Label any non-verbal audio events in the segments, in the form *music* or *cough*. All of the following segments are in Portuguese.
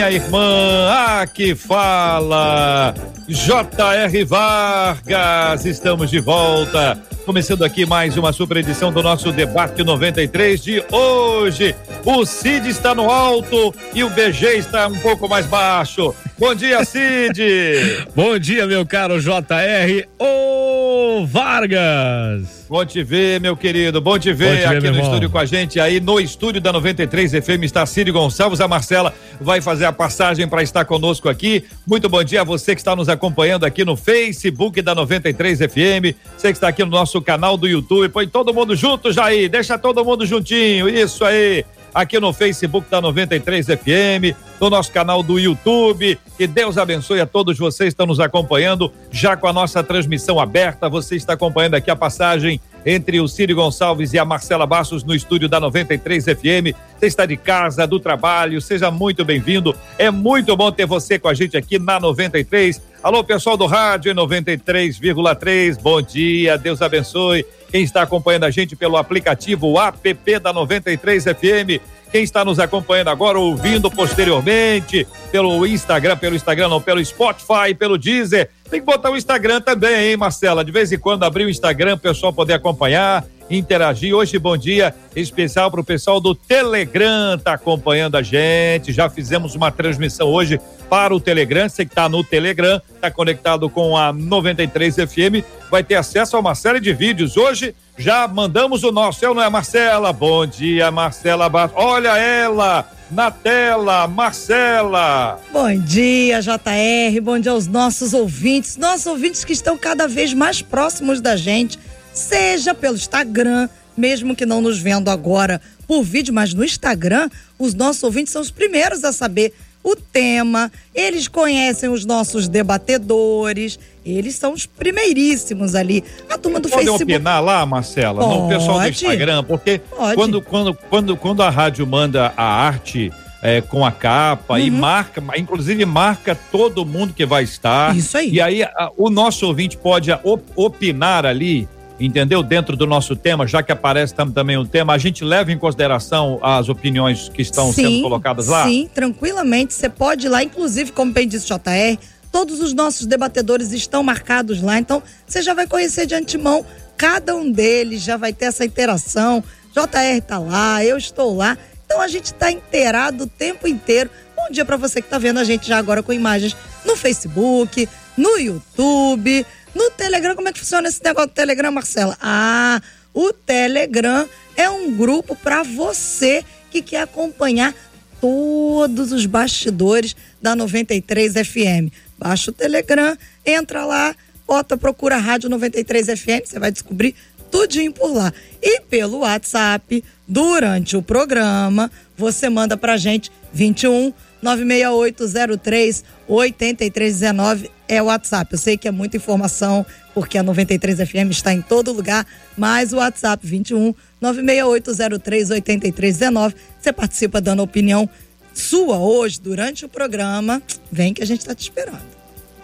minha irmã, aqui fala J.R. Vargas. Estamos de volta começando aqui mais uma super edição do nosso debate 93 de hoje. O Cid está no alto e o BG está um pouco mais baixo. Bom dia, Cid. *laughs* Bom dia, meu caro JR. Ô Vargas. Bom te ver, meu querido. Bom te ver, Bom te ver aqui no irmão. estúdio com a gente. Aí no estúdio da 93 FM está Cid Gonçalves. A Marcela vai fazer a passagem para estar conosco aqui. Muito bom dia a você que está nos acompanhando aqui no Facebook da 93 FM. Você que está aqui no nosso canal do YouTube. Põe todo mundo junto, Jair. Deixa todo mundo juntinho. Isso aí aqui no Facebook da 93 FM, no nosso canal do YouTube. Que Deus abençoe a todos vocês que estão nos acompanhando, já com a nossa transmissão aberta. Você está acompanhando aqui a passagem entre o Círio Gonçalves e a Marcela Bastos no estúdio da 93 FM. Você está de casa, do trabalho, seja muito bem-vindo. É muito bom ter você com a gente aqui na 93. Alô, pessoal do rádio 93,3. Bom dia, Deus abençoe. Quem está acompanhando a gente pelo aplicativo app da 93 FM quem está nos acompanhando agora, ouvindo posteriormente, pelo Instagram, pelo Instagram, não, pelo Spotify, pelo Deezer. Tem que botar o Instagram também, hein, Marcela? De vez em quando abrir o Instagram, o pessoal poder acompanhar, interagir. Hoje, bom dia especial para o pessoal do Telegram, tá acompanhando a gente. Já fizemos uma transmissão hoje para o Telegram. Você que está no Telegram, está conectado com a 93 FM, vai ter acesso a uma série de vídeos. Hoje já mandamos o nosso, eu não é Marcela? Bom dia, Marcela Olha ela na tela, Marcela. Bom dia, JR. Bom dia aos nossos ouvintes, nossos ouvintes que estão cada vez mais próximos da gente, seja pelo Instagram, mesmo que não nos vendo agora por vídeo, mas no Instagram, os nossos ouvintes são os primeiros a saber o tema, eles conhecem os nossos debatedores, eles são os primeiríssimos ali. A turma do Pode Facebook. opinar lá, Marcela, Pode. no pessoal do Instagram, porque quando, quando, quando, quando a rádio manda a arte é, com a capa uhum. e marca, inclusive marca todo mundo que vai estar. Isso aí. E aí a, o nosso ouvinte pode op, opinar ali entendeu? Dentro do nosso tema, já que aparece também o tema, a gente leva em consideração as opiniões que estão sim, sendo colocadas lá? Sim, tranquilamente. Você pode ir lá, inclusive, como bem disse o JR, todos os nossos debatedores estão marcados lá, então você já vai conhecer de antemão cada um deles, já vai ter essa interação. JR está lá, eu estou lá. Então a gente está inteirado o tempo inteiro. Bom dia para você que está vendo a gente já agora com imagens no Facebook, no YouTube, no Telegram, como é que funciona esse negócio do Telegram, Marcela? Ah, o Telegram é um grupo para você que quer acompanhar todos os bastidores da 93 FM. Baixa o Telegram, entra lá, bota, procura Rádio 93 FM, você vai descobrir tudinho por lá. E pelo WhatsApp, durante o programa, você manda pra gente 21 96803 8319 é o WhatsApp. Eu sei que é muita informação, porque a 93 FM está em todo lugar, mas o WhatsApp 21 96803 8319. Você participa dando opinião sua hoje, durante o programa. Vem que a gente está te esperando.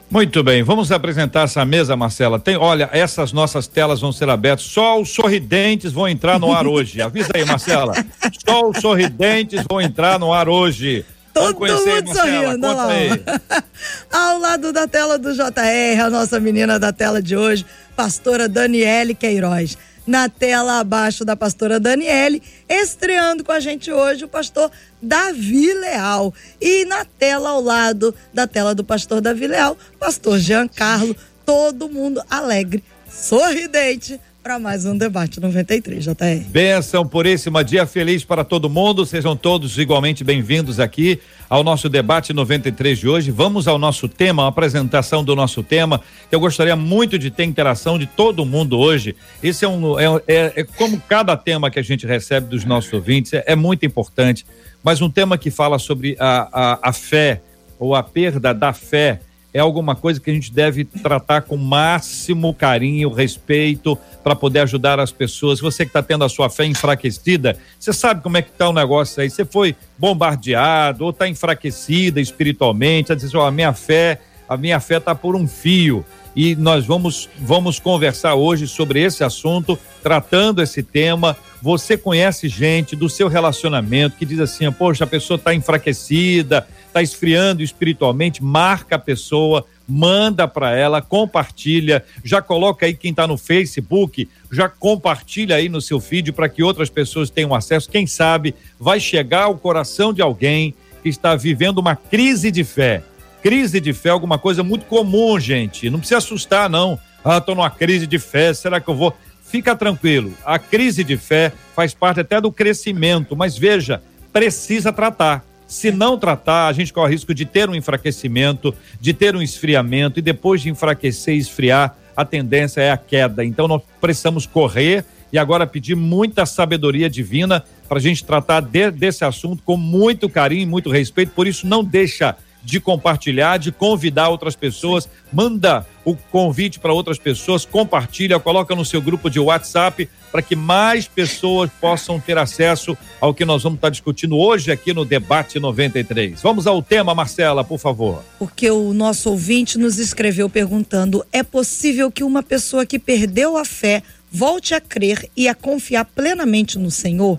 Muito bem, vamos apresentar essa mesa, Marcela. Tem, olha, essas nossas telas vão ser abertas. Só os sorridentes vão entrar no ar hoje. Avisa aí, Marcela. *laughs* Só os sorridentes vão entrar no ar hoje. Todo mundo sorrindo. Lá. *laughs* Ao lado da tela do JR, a nossa menina da tela de hoje, pastora Daniele Queiroz. Na tela abaixo da pastora Daniele, estreando com a gente hoje o pastor Davi Leal. E na tela ao lado da tela do pastor Davi Leal, pastor Giancarlo, todo mundo alegre, sorridente, para mais um debate 93, JR. Benção puríssima, dia feliz para todo mundo. Sejam todos igualmente bem-vindos aqui ao nosso debate 93 de hoje. Vamos ao nosso tema, a apresentação do nosso tema. Eu gostaria muito de ter interação de todo mundo hoje. Esse é um é, é, é como cada tema que a gente recebe dos nossos ouvintes é, é muito importante, mas um tema que fala sobre a, a, a fé ou a perda da fé é alguma coisa que a gente deve tratar com máximo carinho, respeito, para poder ajudar as pessoas. Você que está tendo a sua fé enfraquecida, você sabe como é que está o negócio aí. Você foi bombardeado ou está enfraquecida espiritualmente, a dizer, oh, a minha fé, a minha fé está por um fio e nós vamos, vamos conversar hoje sobre esse assunto, tratando esse tema. Você conhece gente do seu relacionamento que diz assim: poxa, a pessoa está enfraquecida, está esfriando espiritualmente, marca a pessoa, manda para ela, compartilha, já coloca aí quem está no Facebook, já compartilha aí no seu feed para que outras pessoas tenham acesso. Quem sabe vai chegar ao coração de alguém que está vivendo uma crise de fé Crise de fé é alguma coisa muito comum, gente. Não precisa assustar, não. Ah, tô numa crise de fé, será que eu vou? Fica tranquilo. A crise de fé faz parte até do crescimento, mas veja, precisa tratar. Se não tratar, a gente corre o risco de ter um enfraquecimento, de ter um esfriamento e depois de enfraquecer e esfriar, a tendência é a queda. Então nós precisamos correr e agora pedir muita sabedoria divina para a gente tratar de, desse assunto com muito carinho e muito respeito. Por isso, não deixa de compartilhar, de convidar outras pessoas, manda o convite para outras pessoas, compartilha, coloca no seu grupo de WhatsApp para que mais pessoas possam ter acesso ao que nós vamos estar discutindo hoje aqui no Debate 93. Vamos ao tema, Marcela, por favor. Porque o nosso ouvinte nos escreveu perguntando: é possível que uma pessoa que perdeu a fé volte a crer e a confiar plenamente no Senhor?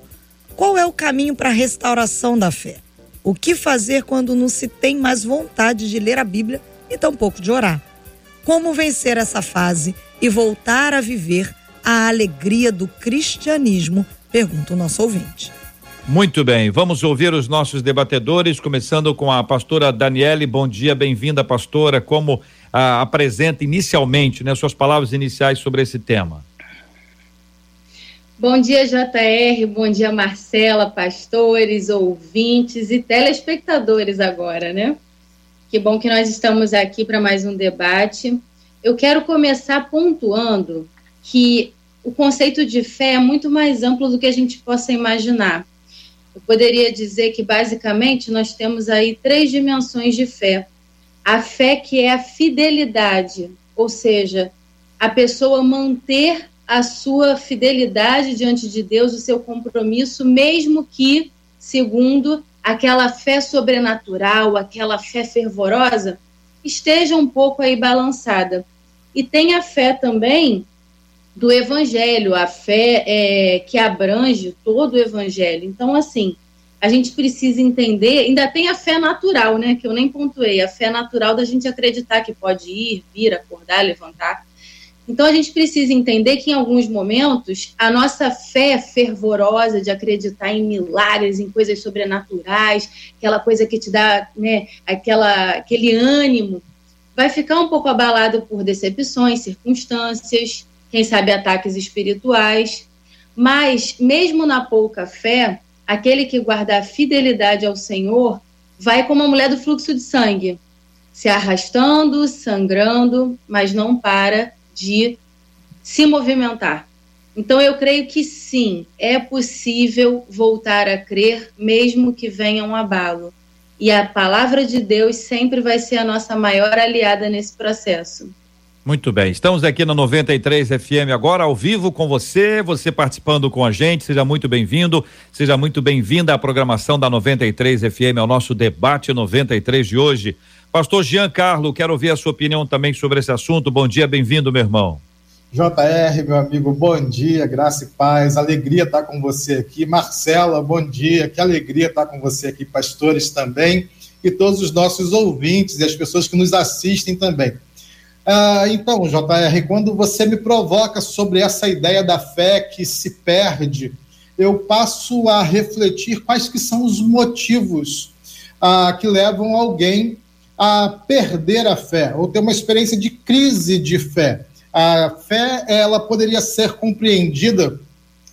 Qual é o caminho para a restauração da fé? O que fazer quando não se tem mais vontade de ler a Bíblia e tampouco de orar? Como vencer essa fase e voltar a viver a alegria do cristianismo? Pergunta o nosso ouvinte. Muito bem, vamos ouvir os nossos debatedores, começando com a pastora Daniele. Bom dia, bem-vinda, pastora. Como ah, apresenta inicialmente, né, suas palavras iniciais sobre esse tema? Bom dia, JR. Bom dia, Marcela, pastores, ouvintes e telespectadores agora, né? Que bom que nós estamos aqui para mais um debate. Eu quero começar pontuando que o conceito de fé é muito mais amplo do que a gente possa imaginar. Eu poderia dizer que, basicamente, nós temos aí três dimensões de fé. A fé que é a fidelidade, ou seja, a pessoa manter a sua fidelidade diante de Deus, o seu compromisso, mesmo que, segundo aquela fé sobrenatural, aquela fé fervorosa, esteja um pouco aí balançada. E tem a fé também do evangelho, a fé é, que abrange todo o evangelho. Então, assim, a gente precisa entender, ainda tem a fé natural, né, que eu nem pontuei, a fé natural da gente acreditar que pode ir, vir, acordar, levantar. Então a gente precisa entender que em alguns momentos a nossa fé fervorosa de acreditar em milagres, em coisas sobrenaturais, aquela coisa que te dá, né, aquela aquele ânimo, vai ficar um pouco abalada por decepções, circunstâncias, quem sabe ataques espirituais. Mas mesmo na pouca fé, aquele que guarda a fidelidade ao Senhor vai como a mulher do fluxo de sangue, se arrastando, sangrando, mas não para de se movimentar. Então, eu creio que sim, é possível voltar a crer, mesmo que venha um abalo. E a palavra de Deus sempre vai ser a nossa maior aliada nesse processo. Muito bem, estamos aqui na 93 FM agora, ao vivo com você, você participando com a gente, seja muito bem-vindo, seja muito bem-vinda à programação da 93 FM, ao nosso debate 93 de hoje. Pastor Giancarlo, quero ouvir a sua opinião também sobre esse assunto. Bom dia, bem-vindo, meu irmão. JR, meu amigo, bom dia, graça e paz, alegria estar com você aqui. Marcela, bom dia, que alegria estar com você aqui, pastores também, e todos os nossos ouvintes e as pessoas que nos assistem também. Ah, então, JR, quando você me provoca sobre essa ideia da fé que se perde, eu passo a refletir quais que são os motivos ah, que levam alguém a perder a fé ou ter uma experiência de crise de fé. A fé ela poderia ser compreendida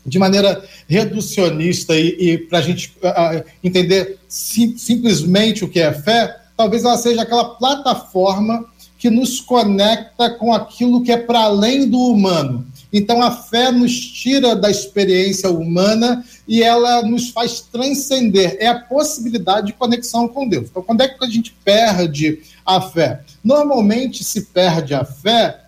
de maneira reducionista e, e para a gente uh, entender sim, simplesmente o que é fé, talvez ela seja aquela plataforma que nos conecta com aquilo que é para além do humano. Então a fé nos tira da experiência humana e ela nos faz transcender. É a possibilidade de conexão com Deus. Então, quando é que a gente perde a fé? Normalmente se perde a fé,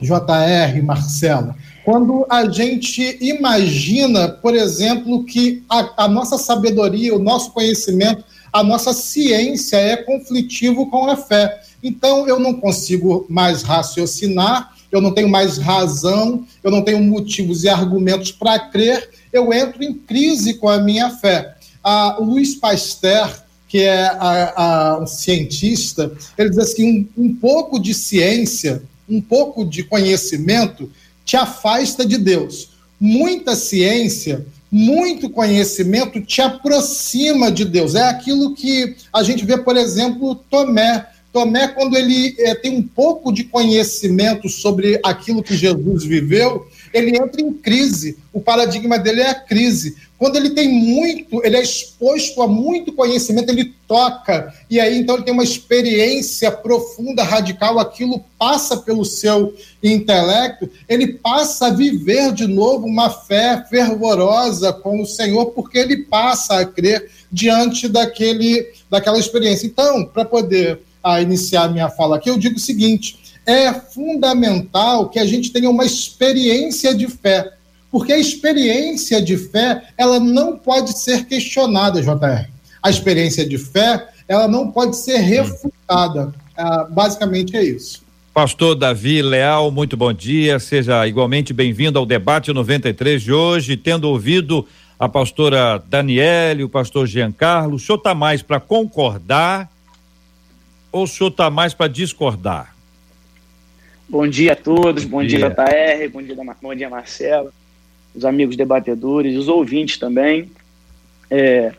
JR, Marcela, quando a gente imagina, por exemplo, que a, a nossa sabedoria, o nosso conhecimento, a nossa ciência é conflitivo com a fé. Então, eu não consigo mais raciocinar, eu não tenho mais razão, eu não tenho motivos e argumentos para crer, eu entro em crise com a minha fé. A Luiz Pasteur, que é a, a, um cientista, ele diz assim: um, um pouco de ciência, um pouco de conhecimento te afasta de Deus. Muita ciência, muito conhecimento te aproxima de Deus. É aquilo que a gente vê, por exemplo, Tomé. Tomé, quando ele é, tem um pouco de conhecimento sobre aquilo que Jesus viveu, ele entra em crise. O paradigma dele é a crise. Quando ele tem muito, ele é exposto a muito conhecimento, ele toca, e aí então ele tem uma experiência profunda, radical, aquilo passa pelo seu intelecto, ele passa a viver de novo uma fé fervorosa com o Senhor, porque ele passa a crer diante daquele, daquela experiência. Então, para poder a iniciar minha fala aqui, eu digo o seguinte: é fundamental que a gente tenha uma experiência de fé, porque a experiência de fé ela não pode ser questionada, JR. A experiência de fé ela não pode ser refutada. Ah, basicamente é isso. Pastor Davi Leal, muito bom dia. Seja igualmente bem-vindo ao debate 93 de hoje, tendo ouvido a pastora Daniele, o pastor Giancarlo. O senhor está mais para concordar ou o senhor está mais para discordar? Bom dia a todos, bom, bom dia. dia JR, bom dia, bom dia Marcelo, os amigos debatedores, os ouvintes também. É,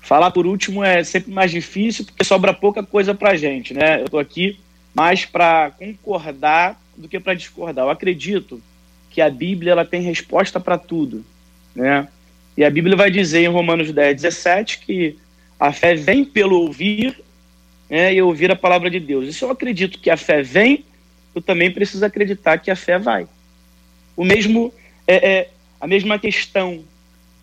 falar por último é sempre mais difícil porque sobra pouca coisa para gente, né? Eu estou aqui mais para concordar do que para discordar. Eu acredito que a Bíblia ela tem resposta para tudo, né? E a Bíblia vai dizer em Romanos 10, 17 que a fé vem pelo ouvir né, e ouvir a palavra de Deus. E se eu acredito que a fé vem, eu também preciso acreditar que a fé vai. O mesmo é, é a mesma questão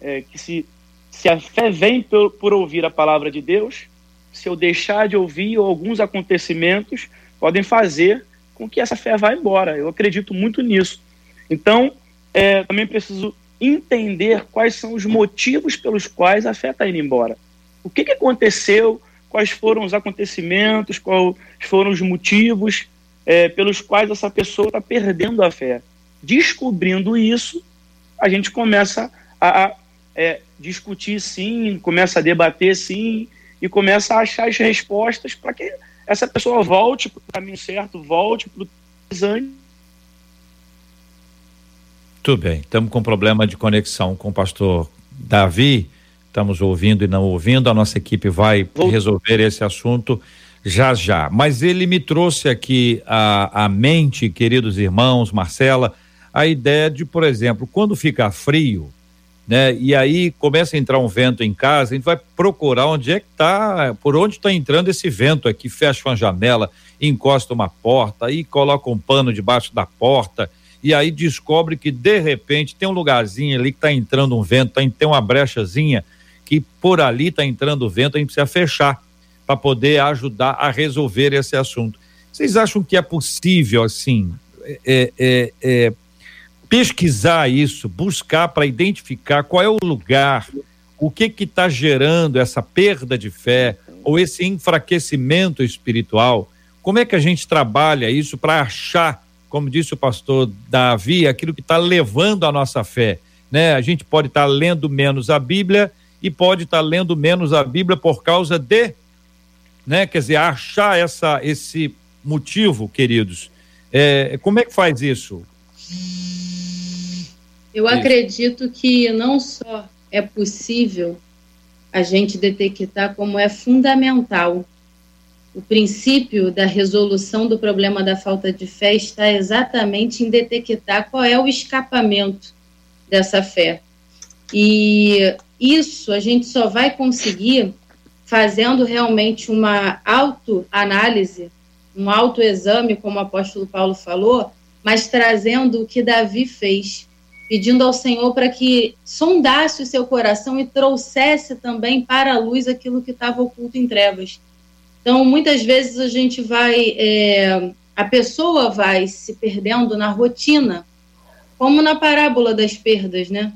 é, que se, se a fé vem por, por ouvir a palavra de Deus, se eu deixar de ouvir alguns acontecimentos podem fazer com que essa fé vá embora. Eu acredito muito nisso. Então, é, também preciso entender quais são os motivos pelos quais a fé está indo embora. O que, que aconteceu quais foram os acontecimentos, quais foram os motivos é, pelos quais essa pessoa está perdendo a fé. Descobrindo isso, a gente começa a, a é, discutir sim, começa a debater sim, e começa a achar as respostas para que essa pessoa volte para o caminho certo, volte para o design. Tudo bem, estamos com problema de conexão com o pastor Davi estamos ouvindo e não ouvindo. A nossa equipe vai resolver esse assunto já já. Mas ele me trouxe aqui a, a mente, queridos irmãos, Marcela, a ideia de, por exemplo, quando fica frio, né? E aí começa a entrar um vento em casa, a gente vai procurar onde é que está, por onde está entrando esse vento aqui, fecha uma janela, encosta uma porta, aí coloca um pano debaixo da porta, e aí descobre que de repente tem um lugarzinho ali que está entrando um vento, tá, tem uma brechazinha, que por ali está entrando vento, a gente precisa fechar para poder ajudar a resolver esse assunto. Vocês acham que é possível, assim, é, é, é, pesquisar isso, buscar para identificar qual é o lugar, o que que está gerando essa perda de fé ou esse enfraquecimento espiritual? Como é que a gente trabalha isso para achar, como disse o pastor Davi, aquilo que está levando a nossa fé? Né? A gente pode estar tá lendo menos a Bíblia e pode estar tá lendo menos a Bíblia por causa de, né? Quer dizer, achar essa, esse motivo, queridos. É, como é que faz isso? Eu isso. acredito que não só é possível a gente detectar como é fundamental o princípio da resolução do problema da falta de fé está exatamente em detectar qual é o escapamento dessa fé. E isso a gente só vai conseguir fazendo realmente uma autoanálise, um autoexame, como o apóstolo Paulo falou, mas trazendo o que Davi fez, pedindo ao Senhor para que sondasse o seu coração e trouxesse também para a luz aquilo que estava oculto em trevas. Então, muitas vezes a gente vai, é, a pessoa vai se perdendo na rotina, como na parábola das perdas, né?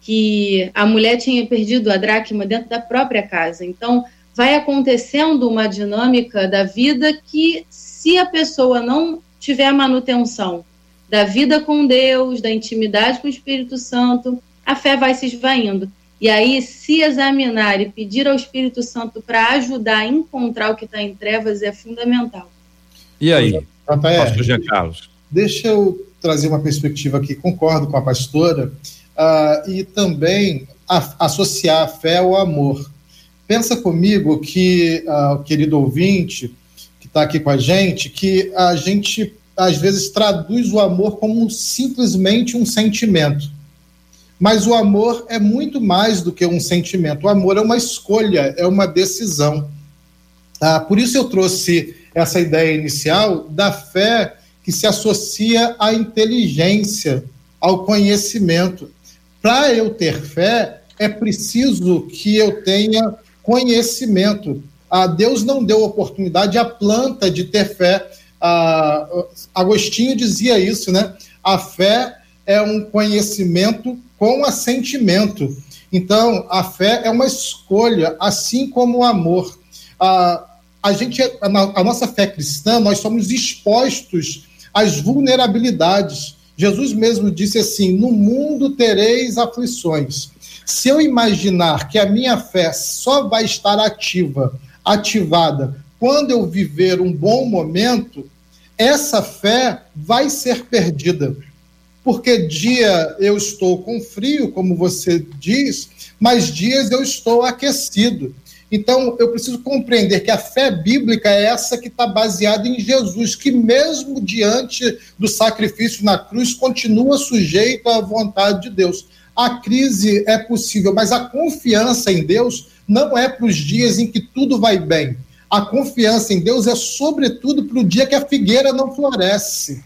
Que a mulher tinha perdido a dracma dentro da própria casa. Então, vai acontecendo uma dinâmica da vida que, se a pessoa não tiver a manutenção da vida com Deus, da intimidade com o Espírito Santo, a fé vai se esvaindo. E aí, se examinar e pedir ao Espírito Santo para ajudar a encontrar o que está em trevas é fundamental. E aí, pastor Jean Carlos? Deixa eu trazer uma perspectiva aqui, concordo com a pastora, uh, e também a, associar a fé ao amor. Pensa comigo que, o querido ouvinte, que está aqui com a gente, que a gente às vezes traduz o amor como simplesmente um sentimento. Mas o amor é muito mais do que um sentimento. O amor é uma escolha, é uma decisão. Ah, por isso eu trouxe essa ideia inicial da fé que se associa à inteligência, ao conhecimento. Para eu ter fé, é preciso que eu tenha conhecimento. Ah, Deus não deu oportunidade à planta de ter fé. Ah, Agostinho dizia isso, né? A fé é um conhecimento com assentimento. Então, a fé é uma escolha, assim como o amor. Ah, a gente, a, a nossa fé cristã, nós somos expostos às vulnerabilidades. Jesus mesmo disse assim: No mundo tereis aflições. Se eu imaginar que a minha fé só vai estar ativa, ativada, quando eu viver um bom momento, essa fé vai ser perdida. Porque dia eu estou com frio, como você diz, mas dias eu estou aquecido. Então, eu preciso compreender que a fé bíblica é essa que está baseada em Jesus, que mesmo diante do sacrifício na cruz, continua sujeito à vontade de Deus a crise é possível, mas a confiança em Deus não é para os dias em que tudo vai bem. A confiança em Deus é, sobretudo, para o dia que a figueira não floresce.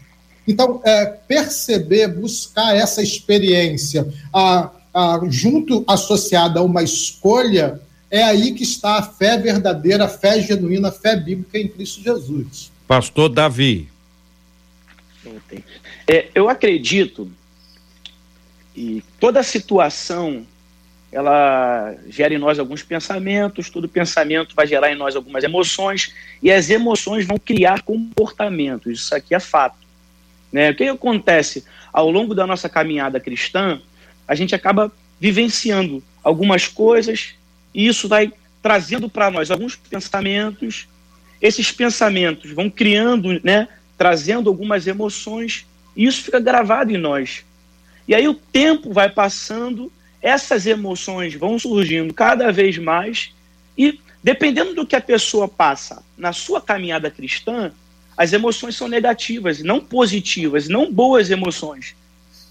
Então, é, perceber, buscar essa experiência, a, a, junto associada a uma escolha, é aí que está a fé verdadeira, a fé genuína, a fé bíblica em Cristo Jesus. Pastor Davi. É, eu acredito e toda situação ela gera em nós alguns pensamentos, todo pensamento vai gerar em nós algumas emoções, e as emoções vão criar comportamentos. Isso aqui é fato. Né? O que acontece ao longo da nossa caminhada cristã? A gente acaba vivenciando algumas coisas, e isso vai trazendo para nós alguns pensamentos. Esses pensamentos vão criando, né, trazendo algumas emoções, e isso fica gravado em nós. E aí o tempo vai passando, essas emoções vão surgindo cada vez mais e dependendo do que a pessoa passa na sua caminhada cristã, as emoções são negativas, não positivas, não boas emoções.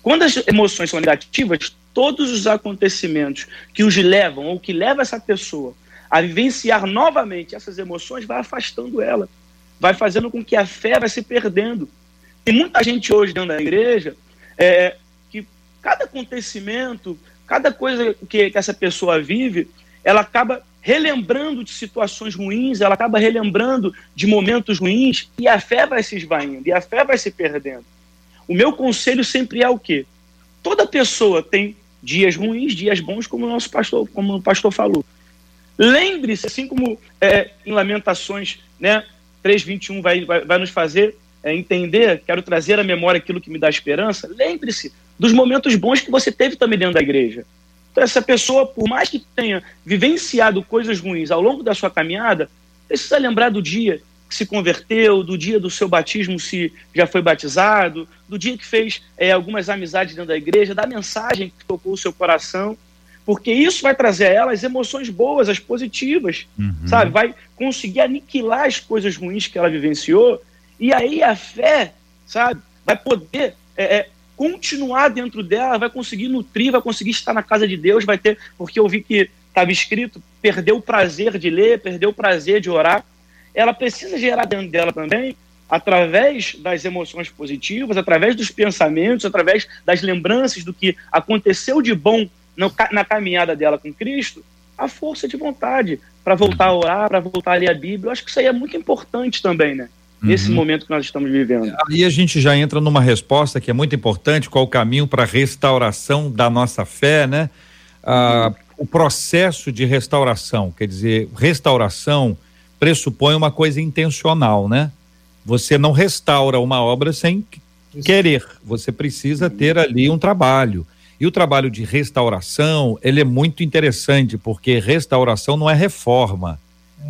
Quando as emoções são negativas, todos os acontecimentos que os levam ou que levam essa pessoa a vivenciar novamente essas emoções vai afastando ela, vai fazendo com que a fé vai se perdendo. Tem muita gente hoje dentro da igreja é, cada acontecimento, cada coisa que, que essa pessoa vive, ela acaba relembrando de situações ruins, ela acaba relembrando de momentos ruins e a fé vai se esvaindo, e a fé vai se perdendo. O meu conselho sempre é o quê? Toda pessoa tem dias ruins, dias bons, como o nosso pastor, como o pastor falou. Lembre-se, assim como é, em Lamentações, né, 3:21 vai, vai, vai nos fazer é, entender, quero trazer à memória aquilo que me dá esperança. Lembre-se dos momentos bons que você teve também dentro da igreja. Então, essa pessoa, por mais que tenha vivenciado coisas ruins ao longo da sua caminhada, precisa lembrar do dia que se converteu, do dia do seu batismo, se já foi batizado, do dia que fez é, algumas amizades dentro da igreja, da mensagem que tocou o seu coração, porque isso vai trazer a ela as emoções boas, as positivas, uhum. sabe? Vai conseguir aniquilar as coisas ruins que ela vivenciou, e aí a fé, sabe, vai poder é, é, continuar dentro dela, vai conseguir nutrir, vai conseguir estar na casa de Deus, vai ter, porque eu vi que estava escrito, perdeu o prazer de ler, perdeu o prazer de orar. Ela precisa gerar dentro dela também através das emoções positivas, através dos pensamentos, através das lembranças do que aconteceu de bom na caminhada dela com Cristo, a força de vontade para voltar a orar, para voltar a ler a Bíblia. Eu acho que isso aí é muito importante também, né? Nesse uhum. momento que nós estamos vivendo. Aí a gente já entra numa resposta que é muito importante: qual o caminho para a restauração da nossa fé, né? Ah, uhum. O processo de restauração, quer dizer, restauração pressupõe uma coisa intencional, né? Você não restaura uma obra sem querer, você precisa ter ali um trabalho. E o trabalho de restauração, ele é muito interessante, porque restauração não é reforma.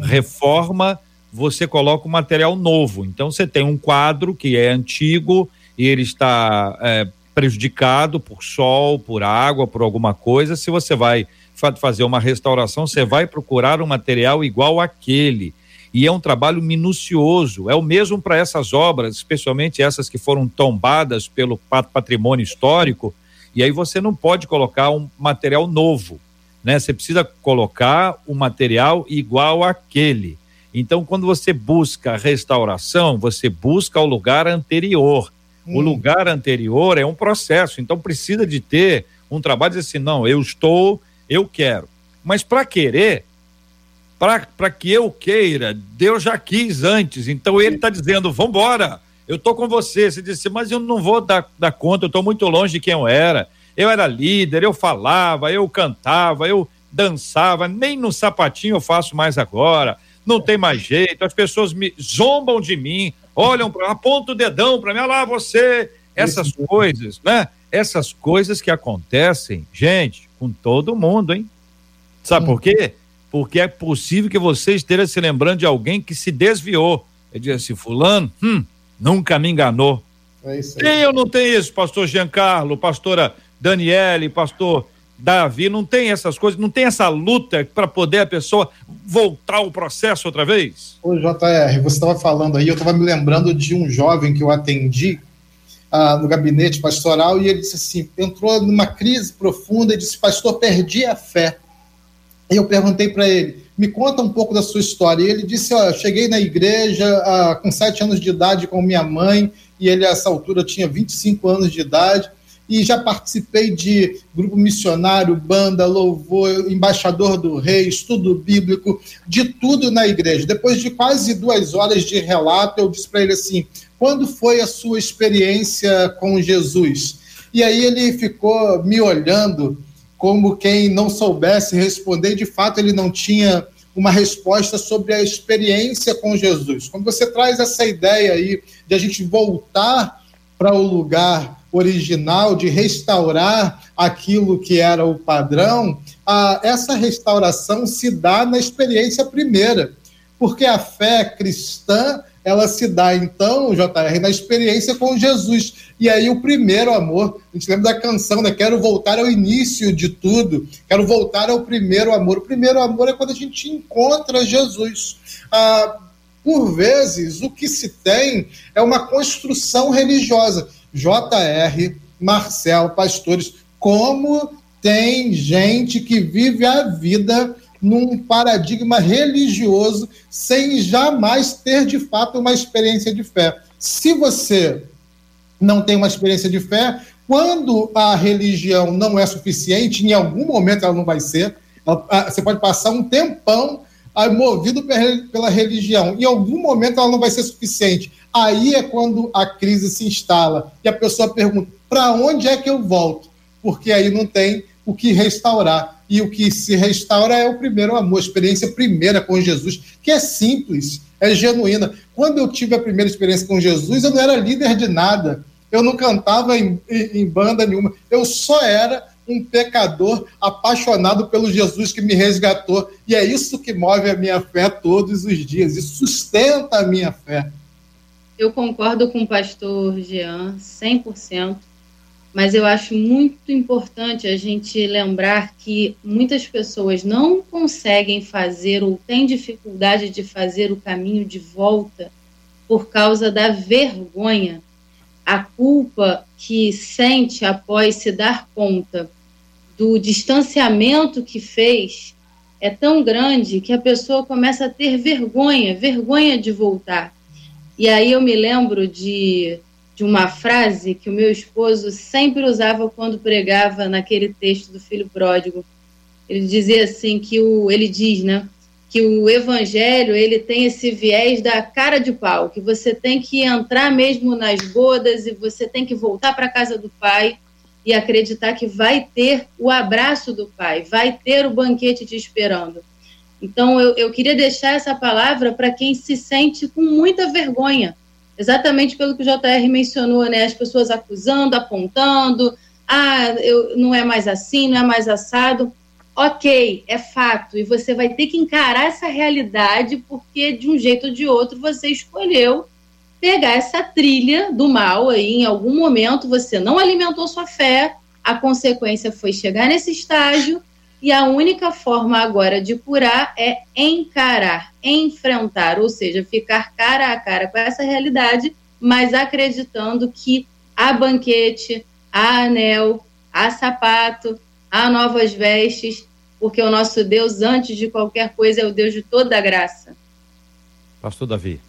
Reforma, você coloca um material novo. Então, você tem um quadro que é antigo e ele está é, prejudicado por sol, por água, por alguma coisa. Se você vai fazer uma restauração, você vai procurar um material igual àquele e é um trabalho minucioso. É o mesmo para essas obras, especialmente essas que foram tombadas pelo patrimônio histórico. E aí você não pode colocar um material novo, né? Você precisa colocar um material igual àquele. Então, quando você busca restauração, você busca o lugar anterior. Hum. O lugar anterior é um processo, então precisa de ter um trabalho de assim, não, eu estou, eu quero. Mas para querer, para que eu queira, Deus já quis antes. Então ele está dizendo: vamos embora, eu estou com você. Você disse, mas eu não vou dar, dar conta, eu estou muito longe de quem eu era. Eu era líder, eu falava, eu cantava, eu dançava, nem no sapatinho eu faço mais agora. Não tem mais jeito, as pessoas me zombam de mim, olham para apontam o dedão para mim, olha lá você, essas coisas, né? Essas coisas que acontecem, gente, com todo mundo, hein? Sabe hum. por quê? porque é possível que você esteja se lembrando de alguém que se desviou. Ele diz assim: Fulano, hum, nunca me enganou. É. Quem eu não tenho isso, pastor Giancarlo, pastora Daniele, pastor Davi, não tem essas coisas, não tem essa luta para poder a pessoa voltar ao processo outra vez? Ô, JR, você estava falando aí, eu estava me lembrando de um jovem que eu atendi ah, no gabinete pastoral e ele disse assim: entrou numa crise profunda e disse, pastor, perdi a fé. E eu perguntei para ele, me conta um pouco da sua história. E ele disse, ó, cheguei na igreja ah, com sete anos de idade com minha mãe, e ele, a essa altura, tinha 25 anos de idade, e já participei de grupo missionário, banda, louvor, embaixador do rei, estudo bíblico, de tudo na igreja. Depois de quase duas horas de relato, eu disse para ele assim, quando foi a sua experiência com Jesus? E aí ele ficou me olhando, como quem não soubesse responder, de fato ele não tinha uma resposta sobre a experiência com Jesus. Quando você traz essa ideia aí de a gente voltar para o lugar original, de restaurar aquilo que era o padrão, a, essa restauração se dá na experiência primeira, porque a fé cristã ela se dá, então, JR, na experiência com Jesus. E aí o primeiro amor, a gente lembra da canção, né? Quero voltar ao início de tudo, quero voltar ao primeiro amor. O primeiro amor é quando a gente encontra Jesus. Ah, por vezes, o que se tem é uma construção religiosa. JR, Marcel, pastores, como tem gente que vive a vida num paradigma religioso sem jamais ter de fato uma experiência de fé. Se você não tem uma experiência de fé, quando a religião não é suficiente, em algum momento ela não vai ser, você pode passar um tempão movido pela religião, em algum momento ela não vai ser suficiente. Aí é quando a crise se instala e a pessoa pergunta: para onde é que eu volto? Porque aí não tem o que restaurar. E o que se restaura é o primeiro amor, a experiência primeira com Jesus, que é simples, é genuína. Quando eu tive a primeira experiência com Jesus, eu não era líder de nada, eu não cantava em, em banda nenhuma, eu só era um pecador apaixonado pelo Jesus que me resgatou. E é isso que move a minha fé todos os dias, isso sustenta a minha fé. Eu concordo com o pastor Jean, 100% mas eu acho muito importante a gente lembrar que muitas pessoas não conseguem fazer ou têm dificuldade de fazer o caminho de volta por causa da vergonha, a culpa que sente após se dar conta do distanciamento que fez é tão grande que a pessoa começa a ter vergonha, vergonha de voltar. E aí eu me lembro de, de uma frase que o meu esposo sempre usava quando pregava naquele texto do filho pródigo. Ele dizia assim que o ele diz, né, que o evangelho ele tem esse viés da cara de pau, que você tem que entrar mesmo nas bodas e você tem que voltar para casa do pai e acreditar que vai ter o abraço do pai, vai ter o banquete te esperando. Então, eu, eu queria deixar essa palavra para quem se sente com muita vergonha, exatamente pelo que o JR mencionou, né? As pessoas acusando, apontando, ah, eu, não é mais assim, não é mais assado. Ok, é fato, e você vai ter que encarar essa realidade porque de um jeito ou de outro você escolheu pegar essa trilha do mal aí, em algum momento você não alimentou sua fé, a consequência foi chegar nesse estágio e a única forma agora de curar é encarar, enfrentar, ou seja, ficar cara a cara com essa realidade, mas acreditando que há banquete, há anel, há sapato, há novas vestes, porque o nosso Deus, antes de qualquer coisa, é o Deus de toda a graça. Pastor Davi.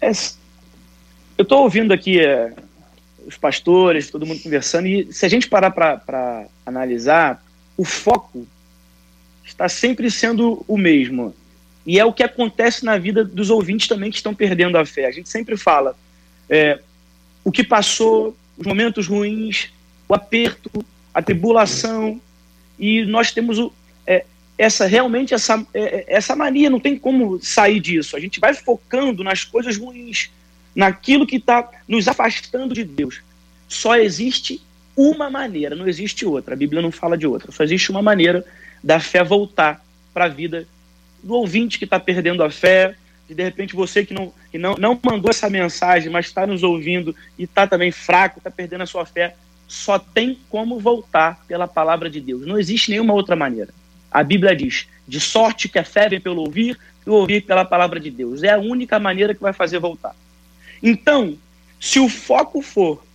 É, eu estou ouvindo aqui é, os pastores, todo mundo conversando, e se a gente parar para analisar, o foco está sempre sendo o mesmo. E é o que acontece na vida dos ouvintes também que estão perdendo a fé. A gente sempre fala é, o que passou, os momentos ruins, o aperto, a tribulação, e nós temos o, é, essa realmente essa, é, essa mania, não tem como sair disso. A gente vai focando nas coisas ruins, naquilo que está nos afastando de Deus. Só existe uma maneira, não existe outra. A Bíblia não fala de outra. Só existe uma maneira da fé voltar para a vida do ouvinte que está perdendo a fé, de de repente você que não, que não, não mandou essa mensagem, mas está nos ouvindo e está também fraco, está perdendo a sua fé, só tem como voltar pela palavra de Deus. Não existe nenhuma outra maneira. A Bíblia diz: de sorte que a fé vem pelo ouvir e ouvir pela palavra de Deus. É a única maneira que vai fazer voltar. Então, se o foco for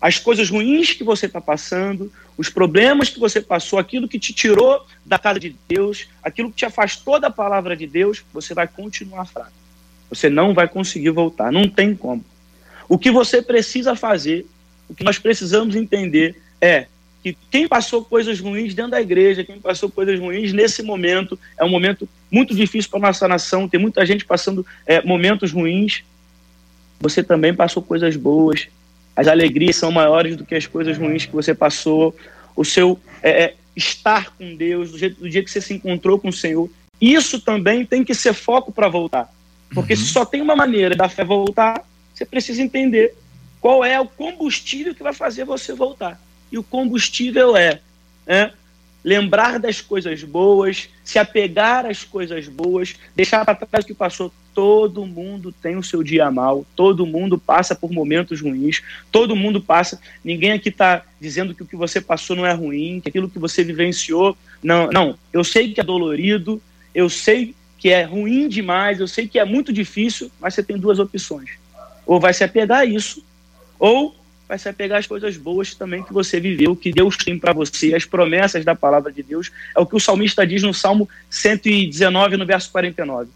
as coisas ruins que você está passando, os problemas que você passou, aquilo que te tirou da casa de Deus, aquilo que te afastou da palavra de Deus, você vai continuar fraco. Você não vai conseguir voltar, não tem como. O que você precisa fazer o que nós precisamos entender é que quem passou coisas ruins dentro da igreja, quem passou coisas ruins nesse momento, é um momento muito difícil para a nossa nação, tem muita gente passando é, momentos ruins. Você também passou coisas boas, as alegrias são maiores do que as coisas ruins que você passou. O seu é, é estar com Deus, do, jeito, do dia que você se encontrou com o Senhor, isso também tem que ser foco para voltar. Porque uhum. se só tem uma maneira da fé voltar, você precisa entender qual é o combustível que vai fazer você voltar. E o combustível é, é lembrar das coisas boas, se apegar às coisas boas, deixar para trás o que passou. Todo mundo tem o seu dia mal, todo mundo passa por momentos ruins, todo mundo passa. Ninguém aqui está dizendo que o que você passou não é ruim, que aquilo que você vivenciou. Não, não. Eu sei que é dolorido, eu sei que é ruim demais, eu sei que é muito difícil, mas você tem duas opções. Ou vai se apegar a isso, ou vai se apegar às coisas boas também que você viveu, que Deus tem para você, as promessas da palavra de Deus. É o que o salmista diz no Salmo 119, no verso 49.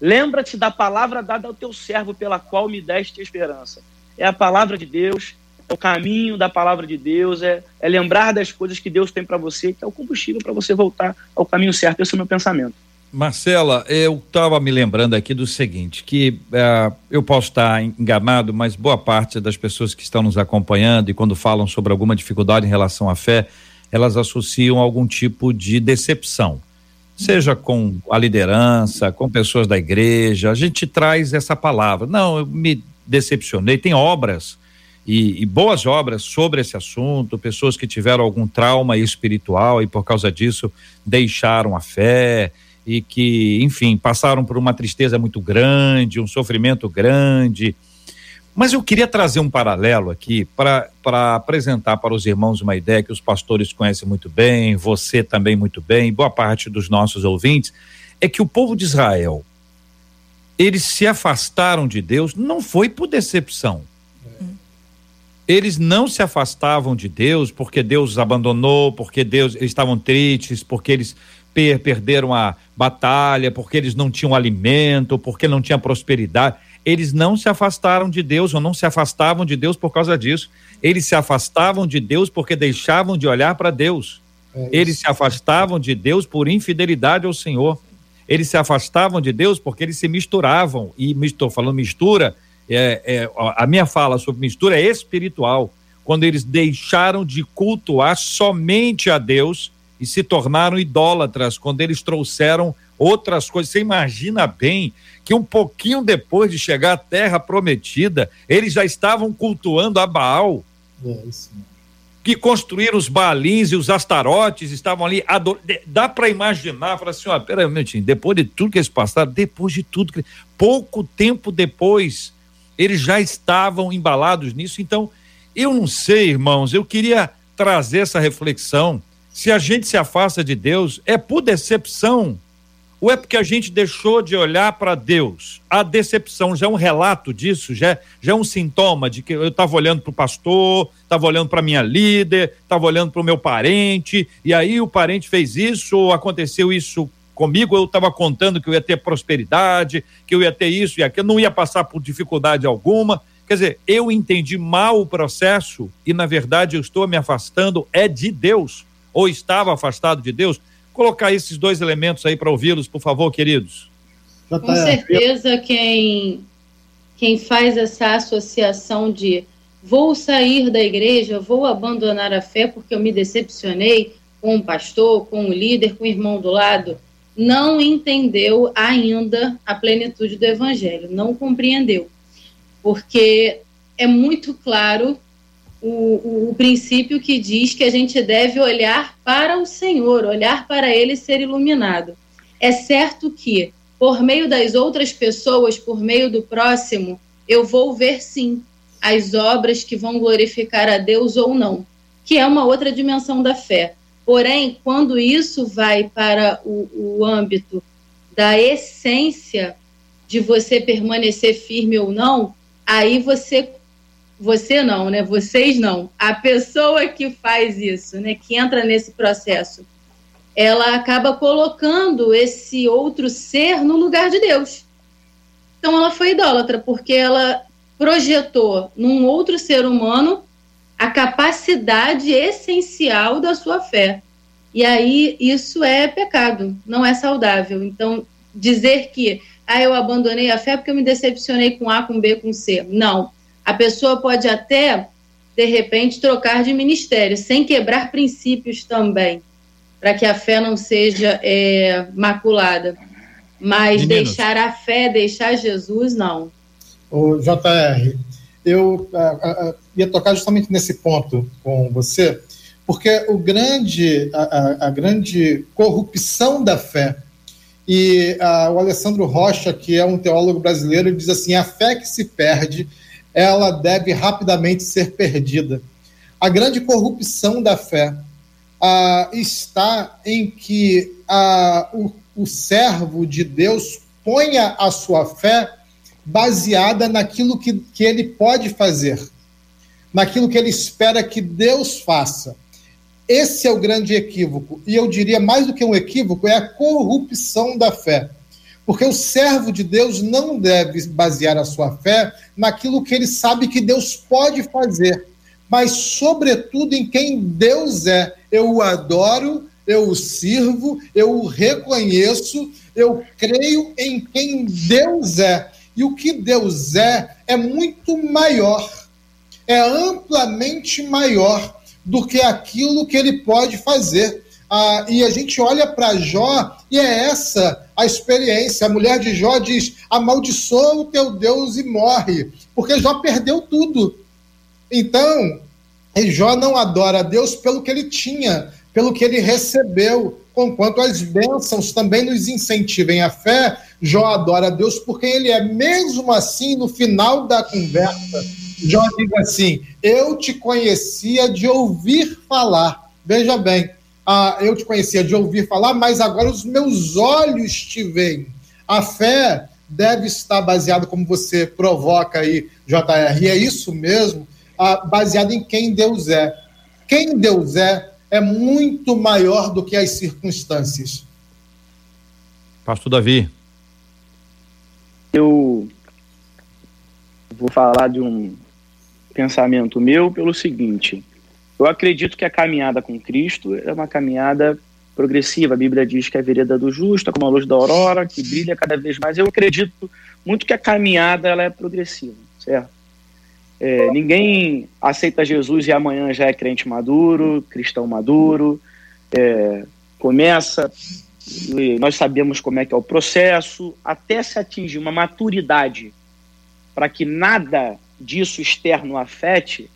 Lembra-te da palavra dada ao teu servo, pela qual me deste esperança. É a palavra de Deus, é o caminho da palavra de Deus, é, é lembrar das coisas que Deus tem para você, que é o combustível para você voltar ao caminho certo. Esse é o meu pensamento. Marcela, eu estava me lembrando aqui do seguinte, que uh, eu posso estar enganado, mas boa parte das pessoas que estão nos acompanhando e quando falam sobre alguma dificuldade em relação à fé, elas associam algum tipo de decepção, seja com a liderança, com pessoas da igreja. A gente traz essa palavra. Não, eu me decepcionei. Tem obras e, e boas obras sobre esse assunto, pessoas que tiveram algum trauma espiritual e por causa disso deixaram a fé e que, enfim, passaram por uma tristeza muito grande, um sofrimento grande. Mas eu queria trazer um paralelo aqui para apresentar para os irmãos uma ideia que os pastores conhecem muito bem, você também muito bem, boa parte dos nossos ouvintes, é que o povo de Israel, eles se afastaram de Deus, não foi por decepção. Eles não se afastavam de Deus porque Deus os abandonou, porque Deus eles estavam tristes, porque eles per, perderam a batalha, porque eles não tinham alimento, porque não tinha prosperidade. eles não se afastaram de Deus ou não se afastavam de Deus por causa disso. Eles se afastavam de Deus porque deixavam de olhar para Deus. É eles se afastavam de Deus por infidelidade ao Senhor. Eles se afastavam de Deus porque eles se misturavam. E estou falando mistura, é, é, a minha fala sobre mistura é espiritual. Quando eles deixaram de cultuar somente a Deus e se tornaram idólatras, quando eles trouxeram outras coisas. Você imagina bem que um pouquinho depois de chegar à terra prometida, eles já estavam cultuando a Baal. É, isso. Que construíram os balins e os astarotes, estavam ali. Ador... Dá para imaginar, falar assim: ó, peraí um minutinho, depois de tudo que eles passaram, depois de tudo, que... pouco tempo depois, eles já estavam embalados nisso. Então, eu não sei, irmãos, eu queria trazer essa reflexão. Se a gente se afasta de Deus, é por decepção ou é porque a gente deixou de olhar para Deus? A decepção já é um relato disso, já, é, já é um sintoma de que eu estava olhando para o pastor, estava olhando para minha líder, estava olhando para o meu parente, e aí o parente fez isso, ou aconteceu isso comigo, eu estava contando que eu ia ter prosperidade, que eu ia ter isso e aquilo, não ia passar por dificuldade alguma. Quer dizer, eu entendi mal o processo e, na verdade, eu estou me afastando é de Deus, ou estava afastado de Deus colocar esses dois elementos aí para ouvi-los, por favor, queridos. Com certeza, quem, quem faz essa associação de vou sair da igreja, vou abandonar a fé porque eu me decepcionei com o pastor, com o líder, com o irmão do lado, não entendeu ainda a plenitude do evangelho, não compreendeu. Porque é muito claro o, o, princípio que diz que a gente deve olhar para o Senhor, olhar para Ele ser iluminado. É certo que, por meio das outras pessoas, por meio do próximo, eu vou ver sim as obras que vão glorificar a Deus ou não, que é uma outra dimensão da fé. Porém, quando isso vai para o, o âmbito da essência de você permanecer firme ou não, aí você você não, né? Vocês não. A pessoa que faz isso, né? Que entra nesse processo, ela acaba colocando esse outro ser no lugar de Deus. Então ela foi idólatra porque ela projetou num outro ser humano a capacidade essencial da sua fé. E aí isso é pecado, não é saudável. Então dizer que ah, eu abandonei a fé porque eu me decepcionei com A, com B, com C. Não a pessoa pode até, de repente, trocar de ministério, sem quebrar princípios também, para que a fé não seja é, maculada. Mas Meninos. deixar a fé, deixar Jesus, não. O JR, eu uh, uh, ia tocar justamente nesse ponto com você, porque o grande, a, a, a grande corrupção da fé, e uh, o Alessandro Rocha, que é um teólogo brasileiro, diz assim: a fé que se perde ela deve rapidamente ser perdida. A grande corrupção da fé ah, está em que ah, o, o servo de Deus ponha a sua fé baseada naquilo que, que ele pode fazer, naquilo que ele espera que Deus faça. Esse é o grande equívoco. E eu diria mais do que um equívoco, é a corrupção da fé. Porque o servo de Deus não deve basear a sua fé naquilo que ele sabe que Deus pode fazer, mas, sobretudo, em quem Deus é. Eu o adoro, eu o sirvo, eu o reconheço, eu creio em quem Deus é. E o que Deus é é muito maior, é amplamente maior do que aquilo que ele pode fazer. Ah, e a gente olha para Jó e é essa a experiência. A mulher de Jó diz: amaldiçoa o teu Deus e morre, porque Jó perdeu tudo. Então, Jó não adora a Deus pelo que ele tinha, pelo que ele recebeu, conquanto as bênçãos também nos incentivem a fé. Jó adora a Deus porque ele é, mesmo assim, no final da conversa, Jó diz assim: Eu te conhecia de ouvir falar. Veja bem, ah, eu te conhecia de ouvir falar, mas agora os meus olhos te veem. A fé deve estar baseada, como você provoca aí, JR, e é isso mesmo, ah, baseada em quem Deus é. Quem Deus é é muito maior do que as circunstâncias. Pastor Davi. Eu vou falar de um pensamento meu pelo seguinte: eu acredito que a caminhada com Cristo é uma caminhada progressiva. A Bíblia diz que é a vereda do justo, é como a luz da aurora, que brilha cada vez mais. Eu acredito muito que a caminhada ela é progressiva, certo? É, ninguém aceita Jesus e amanhã já é crente maduro, cristão maduro. É, começa, nós sabemos como é que é o processo, até se atingir uma maturidade para que nada disso externo afete,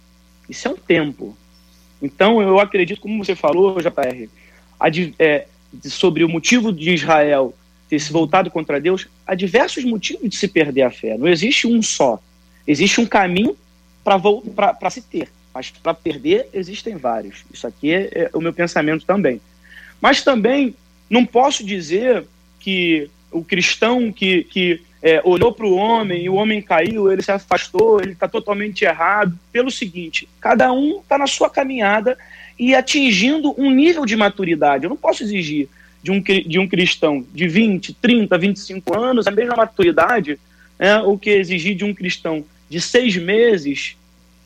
isso é um tempo. Então, eu acredito, como você falou, JR, é, sobre o motivo de Israel ter se voltado contra Deus, há diversos motivos de se perder a fé. Não existe um só. Existe um caminho para se ter. Mas para perder, existem vários. Isso aqui é, é o meu pensamento também. Mas também não posso dizer que o cristão que, que é, olhou para o homem e o homem caiu, ele se afastou, ele está totalmente errado. Pelo seguinte: cada um está na sua caminhada e atingindo um nível de maturidade. Eu não posso exigir de um, de um cristão de 20, 30, 25 anos a mesma maturidade é, o que exigir de um cristão de seis meses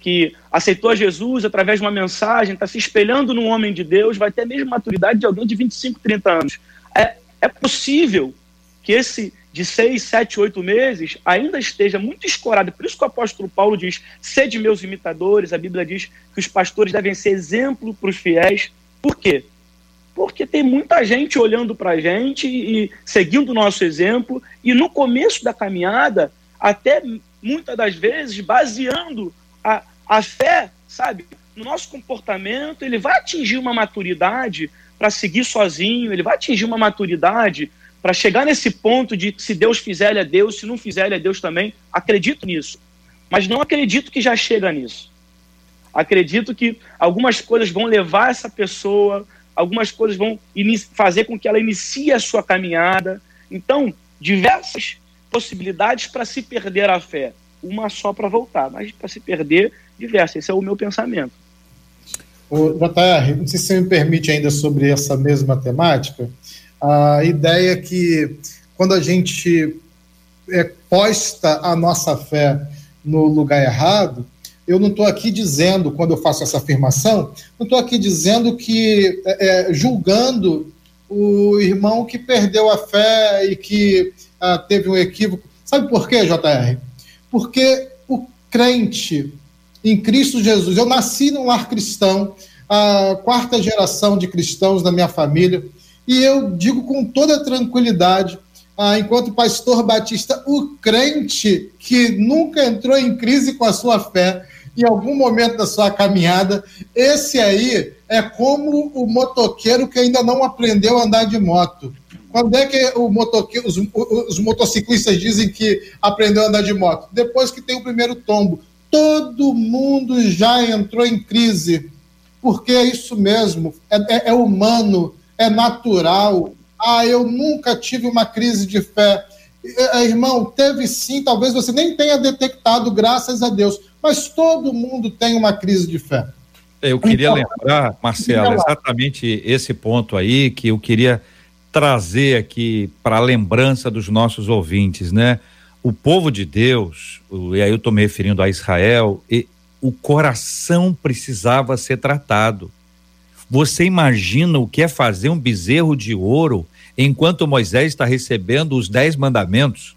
que aceitou Jesus através de uma mensagem, está se espelhando no homem de Deus, vai ter a mesma maturidade de alguém de 25, 30 anos. É, é possível que esse de seis, sete, oito meses ainda esteja muito escorado. Por isso que o apóstolo Paulo diz: sede meus imitadores. A Bíblia diz que os pastores devem ser exemplo para os fiéis. Por quê? Porque tem muita gente olhando para a gente e seguindo o nosso exemplo, e no começo da caminhada, até muitas das vezes, baseando a, a fé, sabe, no nosso comportamento, ele vai atingir uma maturidade para seguir sozinho, ele vai atingir uma maturidade para chegar nesse ponto de se Deus fizer, ele é Deus, se não fizer, ele é Deus também. Acredito nisso. Mas não acredito que já chega nisso. Acredito que algumas coisas vão levar essa pessoa, algumas coisas vão fazer com que ela inicie a sua caminhada. Então, diversas possibilidades para se perder a fé. Uma só para voltar, mas para se perder, diversas. Esse é o meu pensamento. O JR, não sei se você me permite ainda sobre essa mesma temática a ideia que quando a gente é, posta a nossa fé no lugar errado, eu não estou aqui dizendo, quando eu faço essa afirmação, não estou aqui dizendo que, é, é, julgando o irmão que perdeu a fé e que ah, teve um equívoco. Sabe por quê, JR? Porque o crente em Cristo Jesus, eu nasci num lar cristão, a quarta geração de cristãos na minha família, e eu digo com toda tranquilidade, ah, enquanto pastor batista, o crente que nunca entrou em crise com a sua fé, em algum momento da sua caminhada, esse aí é como o motoqueiro que ainda não aprendeu a andar de moto. Quando é que os, os motociclistas dizem que aprendeu a andar de moto? Depois que tem o primeiro tombo. Todo mundo já entrou em crise, porque é isso mesmo, é, é, é humano, é natural. Ah, eu nunca tive uma crise de fé. É, irmão, teve sim, talvez você nem tenha detectado, graças a Deus, mas todo mundo tem uma crise de fé. Eu queria então, lembrar, Marcelo, exatamente esse ponto aí que eu queria trazer aqui para a lembrança dos nossos ouvintes, né? O povo de Deus, e aí eu estou me referindo a Israel, e o coração precisava ser tratado. Você imagina o que é fazer um bezerro de ouro enquanto Moisés está recebendo os dez mandamentos?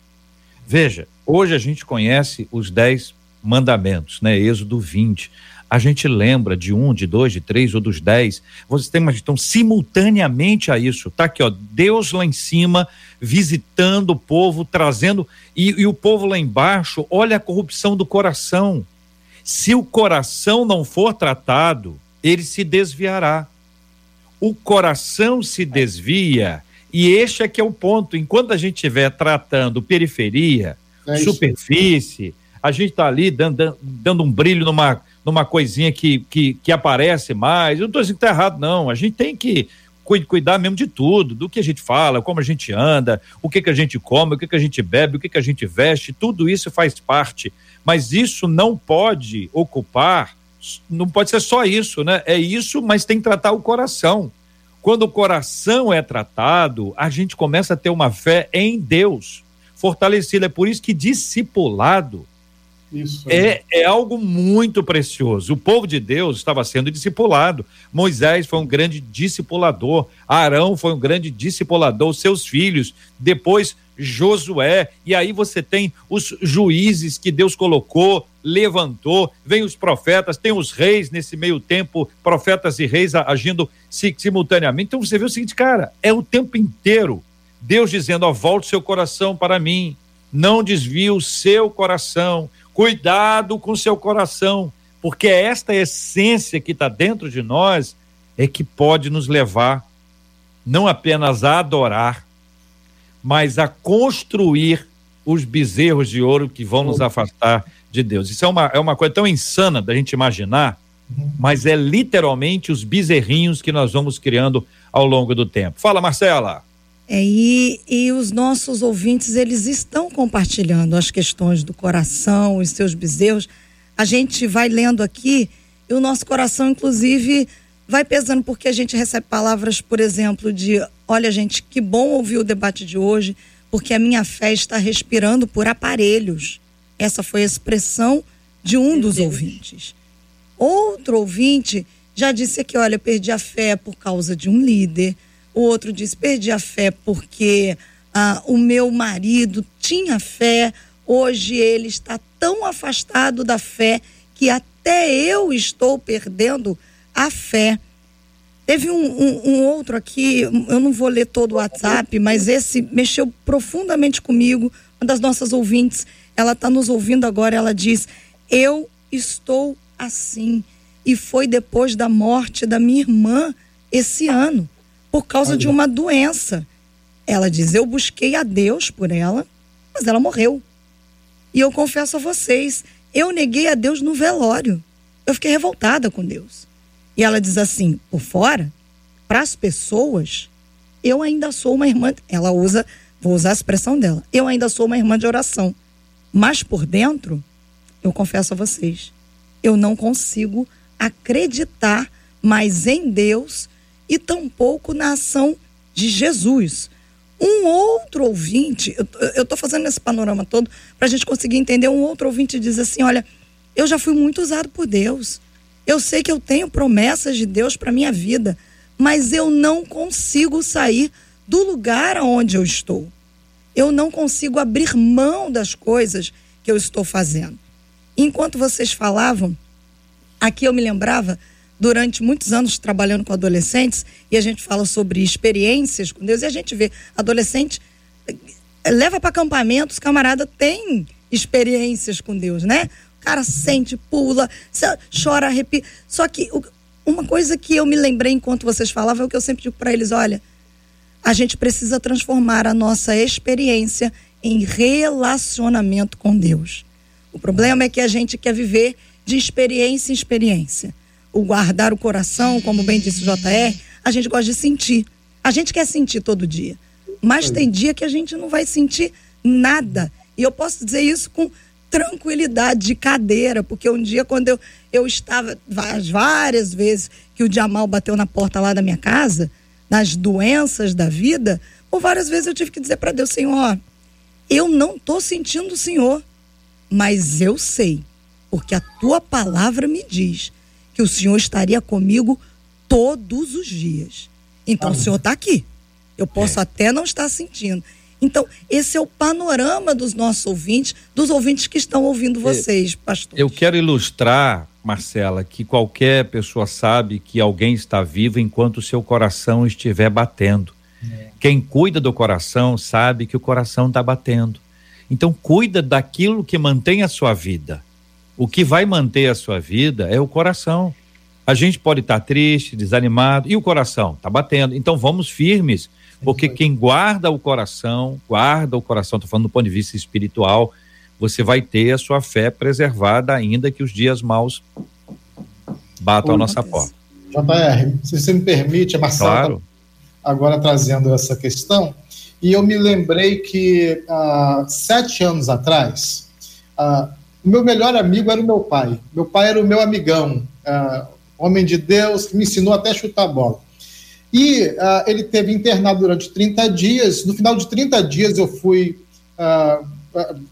Veja, hoje a gente conhece os dez mandamentos, né? Êxodo 20. A gente lembra de um, de dois, de três ou dos dez. Você tem então simultaneamente a isso. Tá aqui, ó, Deus lá em cima visitando o povo, trazendo e, e o povo lá embaixo. Olha a corrupção do coração. Se o coração não for tratado, ele se desviará. O coração se desvia, e este é que é o ponto. Enquanto a gente estiver tratando periferia, é superfície, a gente está ali dando, dando um brilho numa, numa coisinha que, que, que aparece mais. Eu não estou dizendo que está errado, não. A gente tem que cuidar mesmo de tudo, do que a gente fala, como a gente anda, o que, que a gente come, o que, que a gente bebe, o que, que a gente veste, tudo isso faz parte. Mas isso não pode ocupar não pode ser só isso, né? É isso, mas tem que tratar o coração. Quando o coração é tratado, a gente começa a ter uma fé em Deus fortalecida. É por isso que discipulado Isso. É, é algo muito precioso. O povo de Deus estava sendo discipulado. Moisés foi um grande discipulador. Arão foi um grande discipulador. Seus filhos. Depois Josué. E aí você tem os juízes que Deus colocou, levantou. Vem os profetas, tem os reis nesse meio tempo, profetas e reis agindo simultaneamente. Então você vê o seguinte, cara, é o tempo inteiro Deus dizendo: ó, volte seu coração para mim. Não desvie o seu coração Cuidado com seu coração, porque é esta essência que está dentro de nós é que pode nos levar não apenas a adorar, mas a construir os bezerros de ouro que vão nos afastar de Deus. Isso é uma, é uma coisa tão insana da gente imaginar, mas é literalmente os bezerrinhos que nós vamos criando ao longo do tempo. Fala, Marcela. É, e, e os nossos ouvintes, eles estão compartilhando as questões do coração, os seus bezerros. A gente vai lendo aqui e o nosso coração, inclusive, vai pesando, porque a gente recebe palavras, por exemplo, de: olha, gente, que bom ouvir o debate de hoje, porque a minha fé está respirando por aparelhos. Essa foi a expressão de um Meu dos Deus. ouvintes. Outro ouvinte já disse aqui: olha, perdi a fé por causa de um líder o outro diz: perdi a fé porque ah, o meu marido tinha fé, hoje ele está tão afastado da fé que até eu estou perdendo a fé. Teve um, um, um, outro aqui, eu não vou ler todo o WhatsApp, mas esse mexeu profundamente comigo. Uma das nossas ouvintes, ela está nos ouvindo agora, ela diz: Eu estou assim. E foi depois da morte da minha irmã esse ano por causa de uma doença. Ela diz: Eu busquei a Deus por ela, mas ela morreu. E eu confesso a vocês, eu neguei a Deus no velório. Eu fiquei revoltada com Deus. E ela diz assim: por fora, para as pessoas, eu ainda sou uma irmã. Ela usa, vou usar a expressão dela: eu ainda sou uma irmã de oração. Mas por dentro, eu confesso a vocês, eu não consigo acreditar mais em Deus e tampouco na ação de Jesus. Um outro ouvinte, eu estou fazendo esse panorama todo para a gente conseguir entender. Um outro ouvinte diz assim: Olha, eu já fui muito usado por Deus. Eu sei que eu tenho promessas de Deus para minha vida, mas eu não consigo sair do lugar onde eu estou. Eu não consigo abrir mão das coisas que eu estou fazendo. Enquanto vocês falavam, aqui eu me lembrava durante muitos anos trabalhando com adolescentes e a gente fala sobre experiências com Deus e a gente vê adolescente eh, leva para acampamentos, camarada tem experiências com Deus, né? Cara sente, pula, chora, arrepia. Só que uma coisa que eu me lembrei enquanto vocês falavam é o que eu sempre digo para eles, olha, a gente precisa transformar a nossa experiência em relacionamento com Deus. O problema é que a gente quer viver de experiência em experiência o guardar o coração, como bem disse o JR, a gente gosta de sentir. A gente quer sentir todo dia. Mas tem dia que a gente não vai sentir nada. E eu posso dizer isso com tranquilidade de cadeira, porque um dia quando eu, eu estava várias vezes que o Jamal bateu na porta lá da minha casa, nas doenças da vida, ou várias vezes eu tive que dizer para Deus, Senhor, eu não estou sentindo o Senhor, mas eu sei, porque a tua palavra me diz que o Senhor estaria comigo todos os dias. Então, Amém. o Senhor está aqui. Eu posso é. até não estar sentindo. Então, esse é o panorama dos nossos ouvintes, dos ouvintes que estão ouvindo vocês, pastor. Eu quero ilustrar, Marcela, que qualquer pessoa sabe que alguém está vivo enquanto o seu coração estiver batendo. É. Quem cuida do coração sabe que o coração está batendo. Então, cuida daquilo que mantém a sua vida. O que vai manter a sua vida é o coração. A gente pode estar tá triste, desanimado, e o coração está batendo. Então vamos firmes, porque quem guarda o coração, guarda o coração, estou falando do ponto de vista espiritual, você vai ter a sua fé preservada, ainda que os dias maus batam Ô, a nossa porta. JR, se você me permite, a Marcela tá claro. tá agora trazendo essa questão, e eu me lembrei que há sete anos atrás, ah, o meu melhor amigo era o meu pai. Meu pai era o meu amigão, uh, homem de Deus, que me ensinou até chutar bola. E uh, ele teve internado durante 30 dias. No final de 30 dias, eu fui uh,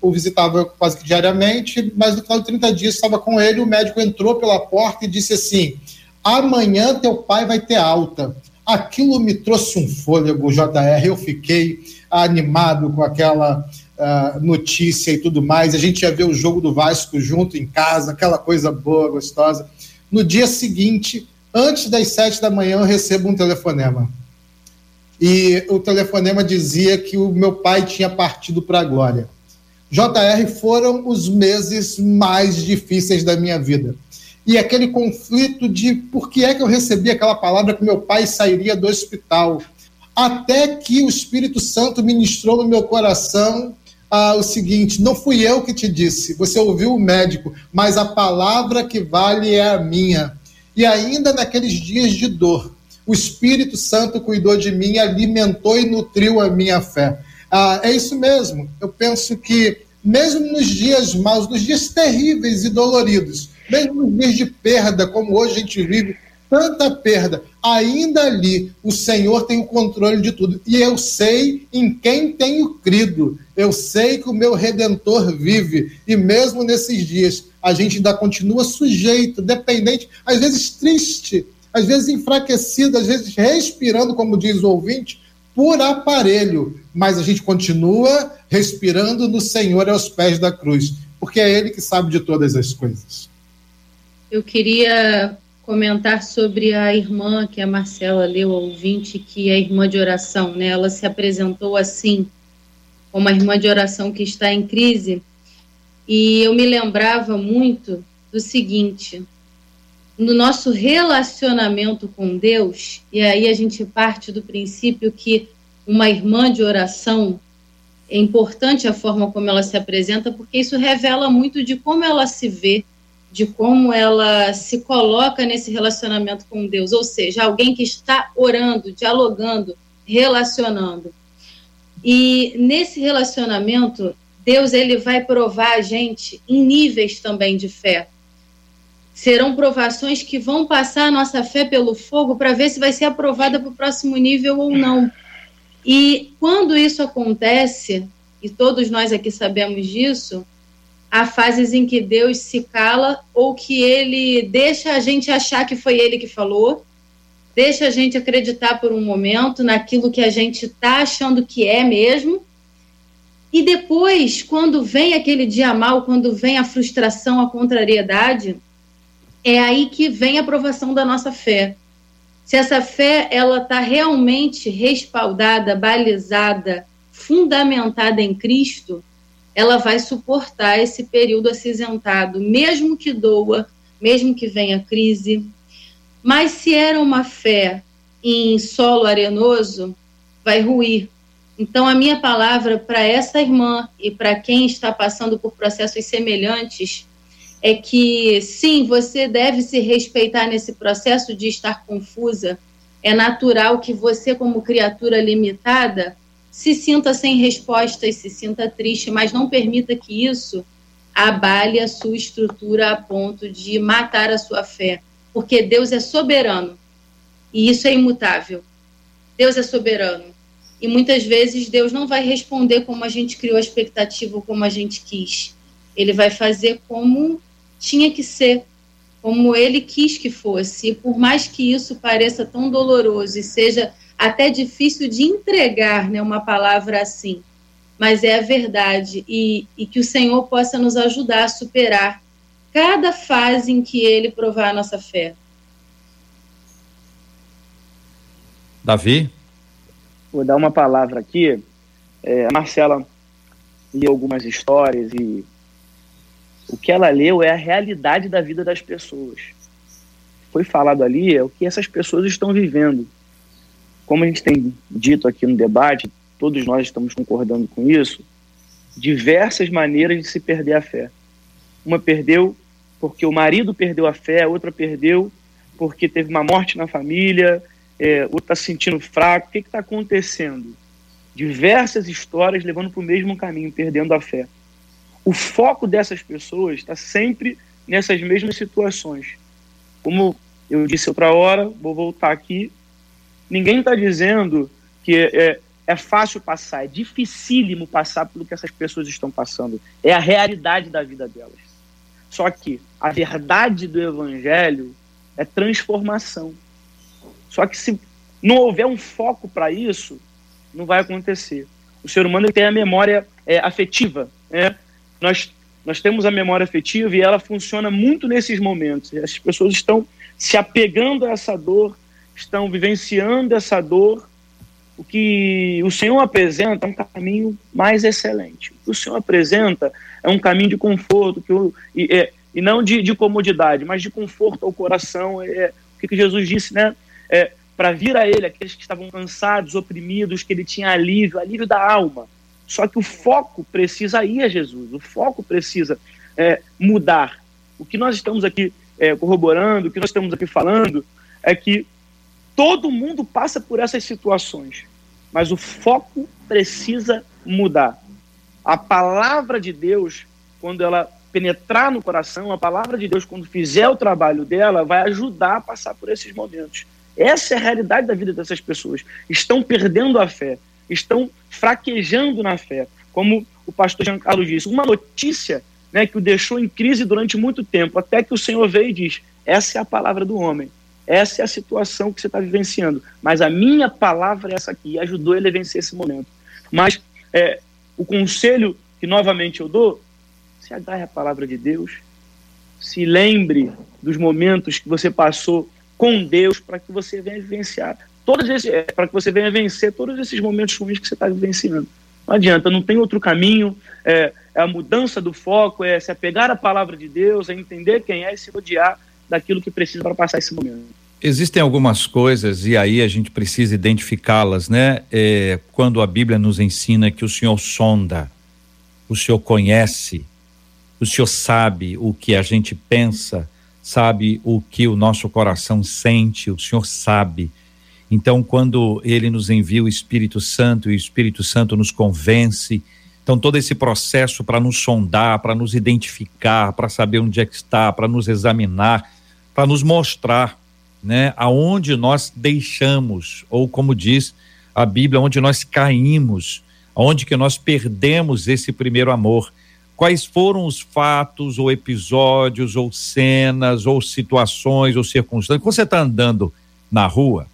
o visitava quase que diariamente, mas no final de 30 dias estava com ele, o médico entrou pela porta e disse assim: amanhã teu pai vai ter alta. Aquilo me trouxe um fôlego, JR, eu fiquei animado com aquela uh, notícia e tudo mais. A gente ia ver o jogo do Vasco junto em casa, aquela coisa boa, gostosa. No dia seguinte, antes das sete da manhã, eu recebo um telefonema e o telefonema dizia que o meu pai tinha partido para a glória. JR foram os meses mais difíceis da minha vida. E aquele conflito de por que é que eu recebi aquela palavra que meu pai sairia do hospital. Até que o Espírito Santo ministrou no meu coração ah, o seguinte: não fui eu que te disse, você ouviu o médico, mas a palavra que vale é a minha. E ainda naqueles dias de dor, o Espírito Santo cuidou de mim, alimentou e nutriu a minha fé. Ah, é isso mesmo. Eu penso que, mesmo nos dias maus, nos dias terríveis e doloridos, mesmo nos dias de perda, como hoje a gente vive, tanta perda, ainda ali o Senhor tem o controle de tudo. E eu sei em quem tenho crido. Eu sei que o meu redentor vive. E mesmo nesses dias, a gente ainda continua sujeito, dependente, às vezes triste, às vezes enfraquecido, às vezes respirando, como diz o ouvinte, por aparelho, mas a gente continua respirando no Senhor aos pés da cruz, porque é Ele que sabe de todas as coisas. Eu queria comentar sobre a irmã que a Marcela leu, a ouvinte, que é irmã de oração, né? Ela se apresentou assim, como uma irmã de oração que está em crise, e eu me lembrava muito do seguinte: no nosso relacionamento com Deus, e aí a gente parte do princípio que uma irmã de oração é importante a forma como ela se apresenta, porque isso revela muito de como ela se vê, de como ela se coloca nesse relacionamento com Deus, ou seja, alguém que está orando, dialogando, relacionando. E nesse relacionamento, Deus ele vai provar a gente em níveis também de fé serão provações que vão passar a nossa fé pelo fogo para ver se vai ser aprovada para o próximo nível ou não. E quando isso acontece, e todos nós aqui sabemos disso, há fases em que Deus se cala ou que ele deixa a gente achar que foi ele que falou, deixa a gente acreditar por um momento naquilo que a gente está achando que é mesmo. E depois, quando vem aquele dia mal, quando vem a frustração, a contrariedade, é aí que vem a aprovação da nossa fé. Se essa fé ela está realmente respaldada, balizada, fundamentada em Cristo, ela vai suportar esse período acinzentado, mesmo que doa, mesmo que venha crise. Mas se era uma fé em solo arenoso, vai ruir. Então, a minha palavra para essa irmã e para quem está passando por processos semelhantes é que sim, você deve se respeitar nesse processo de estar confusa. É natural que você, como criatura limitada, se sinta sem respostas, se sinta triste, mas não permita que isso abale a sua estrutura a ponto de matar a sua fé, porque Deus é soberano e isso é imutável. Deus é soberano. E muitas vezes Deus não vai responder como a gente criou a expectativa ou como a gente quis. Ele vai fazer como tinha que ser como ele quis que fosse. E por mais que isso pareça tão doloroso e seja até difícil de entregar né, uma palavra assim, mas é a verdade. E, e que o Senhor possa nos ajudar a superar cada fase em que ele provar a nossa fé. Davi? Vou dar uma palavra aqui. É, a Marcela e algumas histórias e o que ela leu é a realidade da vida das pessoas. Foi falado ali é o que essas pessoas estão vivendo. Como a gente tem dito aqui no debate, todos nós estamos concordando com isso, diversas maneiras de se perder a fé. Uma perdeu porque o marido perdeu a fé, a outra perdeu porque teve uma morte na família, é, outra está se sentindo fraco. O que está acontecendo? Diversas histórias levando para o mesmo caminho, perdendo a fé o foco dessas pessoas está sempre nessas mesmas situações. Como eu disse outra hora, vou voltar aqui. Ninguém está dizendo que é, é fácil passar, é dificílimo passar pelo que essas pessoas estão passando. É a realidade da vida delas. Só que a verdade do evangelho é transformação. Só que se não houver um foco para isso, não vai acontecer. O ser humano tem a memória é, afetiva. Né? Nós, nós temos a memória afetiva e ela funciona muito nesses momentos. As pessoas estão se apegando a essa dor, estão vivenciando essa dor o que o Senhor apresenta é um caminho mais excelente. O que o Senhor apresenta é um caminho de conforto, que e, é, e não de, de, comodidade, mas de conforto ao coração. É, o que, que Jesus disse, né? É, para vir a Ele, aqueles que estavam cansados, oprimidos, que Ele tinha alívio, alívio da alma. Só que o foco precisa ir a Jesus, o foco precisa é, mudar. O que nós estamos aqui é, corroborando, o que nós estamos aqui falando, é que Todo mundo passa por essas situações, mas o foco precisa mudar. A palavra de Deus, quando ela penetrar no coração, a palavra de Deus, quando fizer o trabalho dela, vai ajudar a passar por esses momentos. Essa é a realidade da vida dessas pessoas. Estão perdendo a fé, estão fraquejando na fé. Como o pastor Giancarlo disse, uma notícia né, que o deixou em crise durante muito tempo, até que o Senhor veio e diz: essa é a palavra do homem. Essa é a situação que você está vivenciando. Mas a minha palavra é essa aqui, ajudou ele a vencer esse momento. Mas é, o conselho que novamente eu dou, se agarre a palavra de Deus, se lembre dos momentos que você passou com Deus para que você venha vivenciar todos esses, é, para que você venha vencer todos esses momentos ruins que você está vivenciando. Não adianta, não tem outro caminho. É, é, a mudança do foco, é se apegar à palavra de Deus, é entender quem é e se rodear daquilo que precisa para passar esse momento. Existem algumas coisas, e aí a gente precisa identificá-las, né? É, quando a Bíblia nos ensina que o Senhor sonda, o Senhor conhece, o Senhor sabe o que a gente pensa, sabe o que o nosso coração sente, o Senhor sabe. Então, quando ele nos envia o Espírito Santo e o Espírito Santo nos convence, então todo esse processo para nos sondar, para nos identificar, para saber onde é que está, para nos examinar, para nos mostrar, né, aonde nós deixamos, ou como diz a Bíblia, onde nós caímos, onde que nós perdemos esse primeiro amor. Quais foram os fatos, ou episódios, ou cenas, ou situações, ou circunstâncias? Quando você está andando na rua,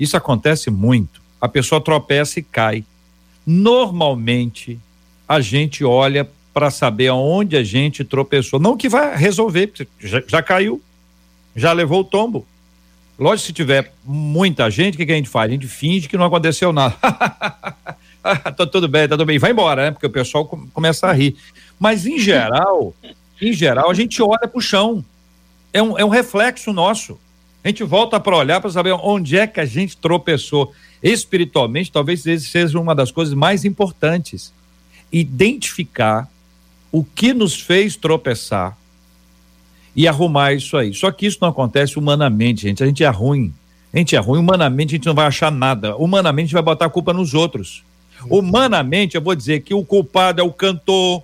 isso acontece muito. A pessoa tropeça e cai. Normalmente, a gente olha para saber aonde a gente tropeçou. Não que vai resolver, já, já caiu, já levou o tombo. Lógico, se tiver muita gente, o que, que a gente faz? A gente finge que não aconteceu nada. *laughs* tá tudo bem, tá tudo bem. Vai embora, né? Porque o pessoal começa a rir. Mas, em geral, em geral, a gente olha para o chão. É um, é um reflexo nosso. A gente volta para olhar para saber onde é que a gente tropeçou. Espiritualmente, talvez seja uma das coisas mais importantes. Identificar o que nos fez tropeçar e arrumar isso aí. Só que isso não acontece humanamente, gente. A gente é ruim. A gente é ruim. Humanamente, a gente não vai achar nada. Humanamente, a gente vai botar a culpa nos outros. Humanamente, eu vou dizer que o culpado é o cantor,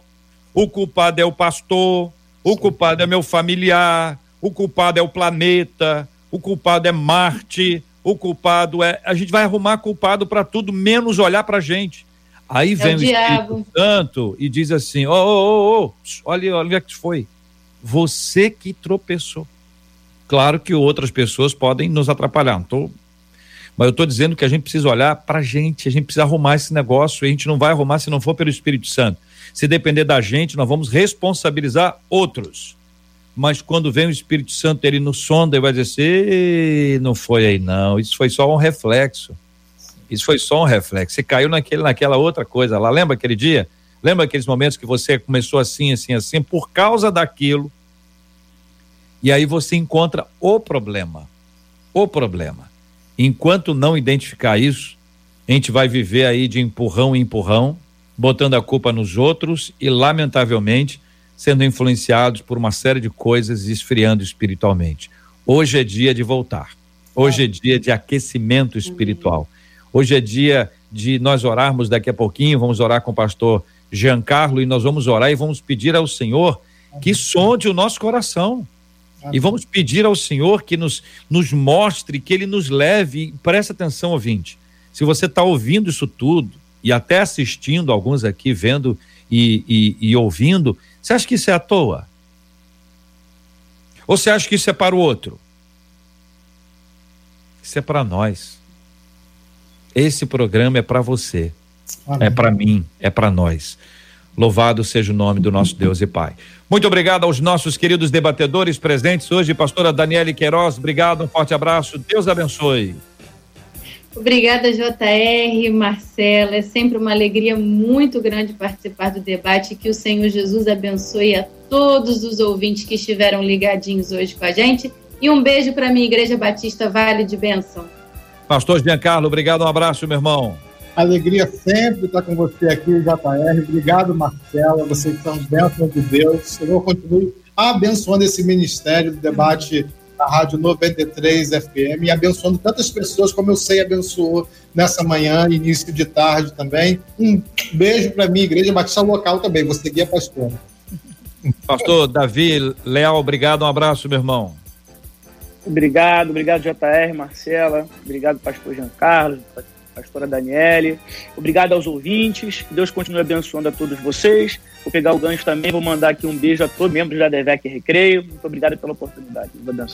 o culpado é o pastor, o culpado é meu familiar, o culpado é o planeta, o culpado é Marte, o culpado é. A gente vai arrumar culpado para tudo, menos olhar para gente. Aí vem é o, o Espírito Santo e diz assim: ô, ô, ô, olha, olha o que foi você que tropeçou. Claro que outras pessoas podem nos atrapalhar, tô... mas eu estou dizendo que a gente precisa olhar para a gente, a gente precisa arrumar esse negócio, e a gente não vai arrumar se não for pelo Espírito Santo. Se depender da gente, nós vamos responsabilizar outros. Mas quando vem o Espírito Santo, ele nos sonda e vai dizer não foi aí não, isso foi só um reflexo. Isso foi só um reflexo. Você caiu naquele, naquela outra coisa lá. Lembra aquele dia? Lembra aqueles momentos que você começou assim, assim, assim, por causa daquilo e aí você encontra o problema. O problema. Enquanto não identificar isso, a gente vai viver aí de empurrão em empurrão, botando a culpa nos outros e, lamentavelmente, sendo influenciados por uma série de coisas e esfriando espiritualmente. Hoje é dia de voltar. Hoje é dia de aquecimento espiritual. Hoje é dia de nós orarmos daqui a pouquinho, vamos orar com o pastor Giancarlo e nós vamos orar e vamos pedir ao Senhor que sonde o nosso coração. E vamos pedir ao Senhor que nos, nos mostre, que Ele nos leve, presta atenção, ouvinte. Se você está ouvindo isso tudo e até assistindo, alguns aqui vendo e, e, e ouvindo, você acha que isso é à toa? Ou você acha que isso é para o outro? Isso é para nós. Esse programa é para você. Amém. É para mim, é para nós. Louvado seja o nome do nosso Deus e Pai. Muito obrigado aos nossos queridos debatedores presentes hoje, pastora Daniele Queiroz, obrigado, um forte abraço, Deus abençoe. Obrigada, JR, Marcela. É sempre uma alegria muito grande participar do debate. Que o Senhor Jesus abençoe a todos os ouvintes que estiveram ligadinhos hoje com a gente. E um beijo para minha Igreja Batista Vale de Bênção. Pastor Giancarlo, obrigado, um abraço, meu irmão. Alegria sempre estar com você aqui, JR. Obrigado, Marcela. Vocês são bênçãos de Deus. Eu continue abençoando esse ministério do debate da Rádio 93 FM e abençoando tantas pessoas como eu sei abençoou nessa manhã, início de tarde também. Um beijo para mim, Igreja Batista Local também. Você guia pastor. Pastor Davi Leal, obrigado, um abraço, meu irmão. Obrigado, obrigado JR, Marcela, obrigado pastor Jean Carlos, pastora Daniele. Obrigado aos ouvintes. Que Deus continue abençoando a todos vocês. Vou pegar o gancho também, vou mandar aqui um beijo a todos membros da DEVEC Recreio. Muito obrigado pela oportunidade.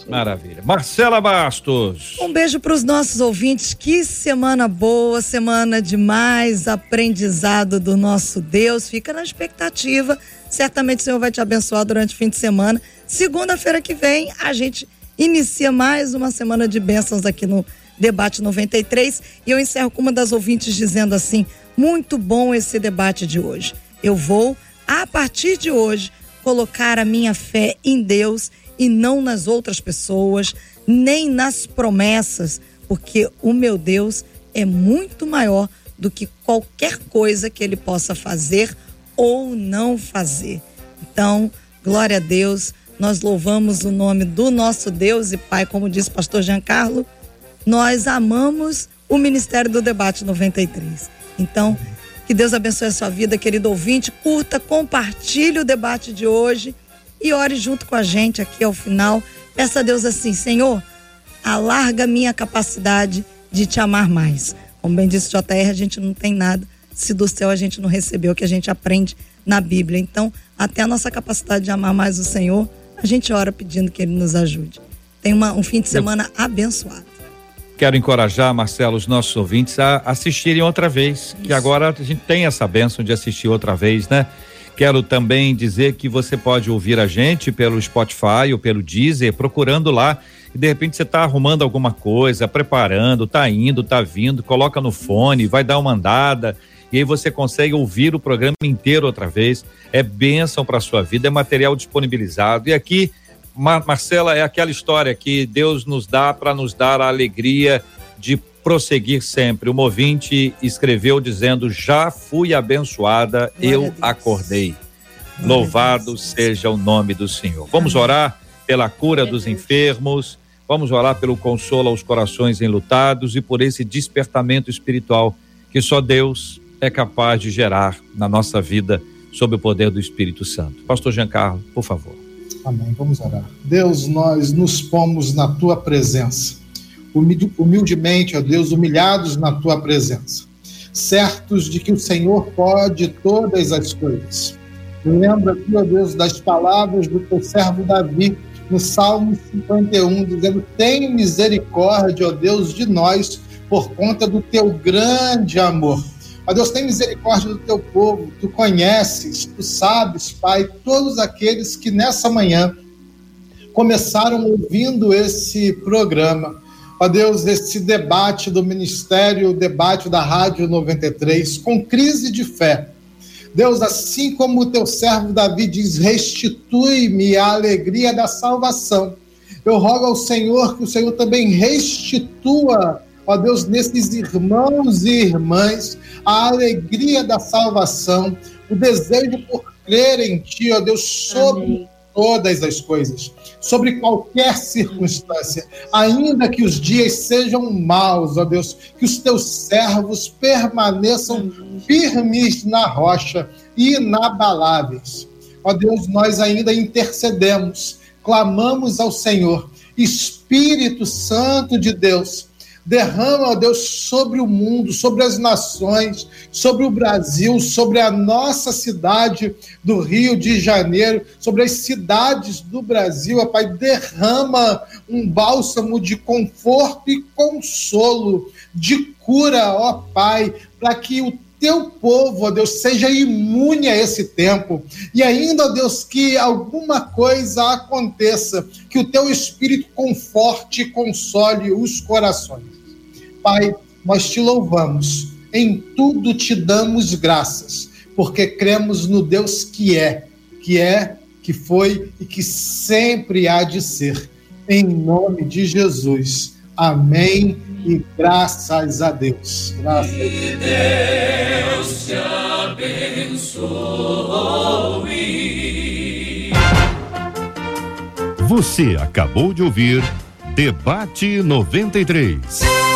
Maravilha. Marcela Bastos. Um beijo para os nossos ouvintes. Que semana boa, semana de mais aprendizado do nosso Deus. Fica na expectativa. Certamente o Senhor vai te abençoar durante o fim de semana. Segunda-feira que vem, a gente inicia mais uma semana de bênçãos aqui no Debate 93. E eu encerro com uma das ouvintes dizendo assim: muito bom esse debate de hoje. Eu vou, a partir de hoje, colocar a minha fé em Deus e não nas outras pessoas, nem nas promessas, porque o meu Deus é muito maior do que qualquer coisa que ele possa fazer ou não fazer. Então, glória a Deus, nós louvamos o nome do nosso Deus e Pai, como disse o pastor Giancarlo nós amamos o Ministério do Debate 93. Então, que Deus abençoe a sua vida, querido ouvinte. Curta, compartilhe o debate de hoje e ore junto com a gente aqui ao final. Peça a Deus assim: Senhor, alarga minha capacidade de te amar mais. Como bem disse o JR, a gente não tem nada se do céu a gente não recebeu o que a gente aprende na Bíblia. Então, até a nossa capacidade de amar mais o Senhor, a gente ora pedindo que Ele nos ajude. Tenha uma, um fim de semana abençoado quero encorajar, Marcelo, os nossos ouvintes a assistirem outra vez, que agora a gente tem essa bênção de assistir outra vez, né? Quero também dizer que você pode ouvir a gente pelo Spotify ou pelo Deezer, procurando lá. E de repente você está arrumando alguma coisa, preparando, tá indo, tá vindo, coloca no fone, vai dar uma andada e aí você consegue ouvir o programa inteiro outra vez. É bênção para sua vida, é material disponibilizado. E aqui Mar Marcela, é aquela história que Deus nos dá para nos dar a alegria de prosseguir sempre. O movinte escreveu dizendo: Já fui abençoada, Glória eu acordei. Glória Louvado seja o nome do Senhor. Vamos Amém. orar pela cura dos enfermos, vamos orar pelo consolo aos corações enlutados e por esse despertamento espiritual que só Deus é capaz de gerar na nossa vida sob o poder do Espírito Santo. Pastor Giancarlo, por favor. Amém. Vamos orar. Deus, nós nos pomos na tua presença, humildemente, ó Deus, humilhados na tua presença, certos de que o Senhor pode todas as coisas. Lembra aqui, ó Deus, das palavras do teu servo Davi, no Salmo 51, dizendo: Tem misericórdia, ó Deus, de nós, por conta do teu grande amor. Ó Deus, tem misericórdia do teu povo, tu conheces, tu sabes, Pai, todos aqueles que nessa manhã começaram ouvindo esse programa. Ó Deus, esse debate do Ministério, o debate da Rádio 93, com crise de fé. Deus, assim como o teu servo Davi diz, restitui-me a alegria da salvação. Eu rogo ao Senhor que o Senhor também restitua ó Deus, nesses irmãos e irmãs, a alegria da salvação, o desejo por crer em Ti, ó Deus, sobre Amém. todas as coisas, sobre qualquer circunstância, ainda que os dias sejam maus, ó Deus, que os Teus servos permaneçam Amém. firmes na rocha, inabaláveis. Ó Deus, nós ainda intercedemos, clamamos ao Senhor, Espírito Santo de Deus, Derrama, ó Deus, sobre o mundo, sobre as nações, sobre o Brasil, sobre a nossa cidade do Rio de Janeiro, sobre as cidades do Brasil, ó Pai. Derrama um bálsamo de conforto e consolo, de cura, ó Pai, para que o teu povo, ó Deus, seja imune a esse tempo. E ainda, ó Deus, que alguma coisa aconteça, que o teu espírito conforte e console os corações. Pai, nós te louvamos, em tudo te damos graças, porque cremos no Deus que é, que é, que foi e que sempre há de ser. Em nome de Jesus. Amém e graças a Deus. Graças a Deus. te abençoe. Você acabou de ouvir Debate 93.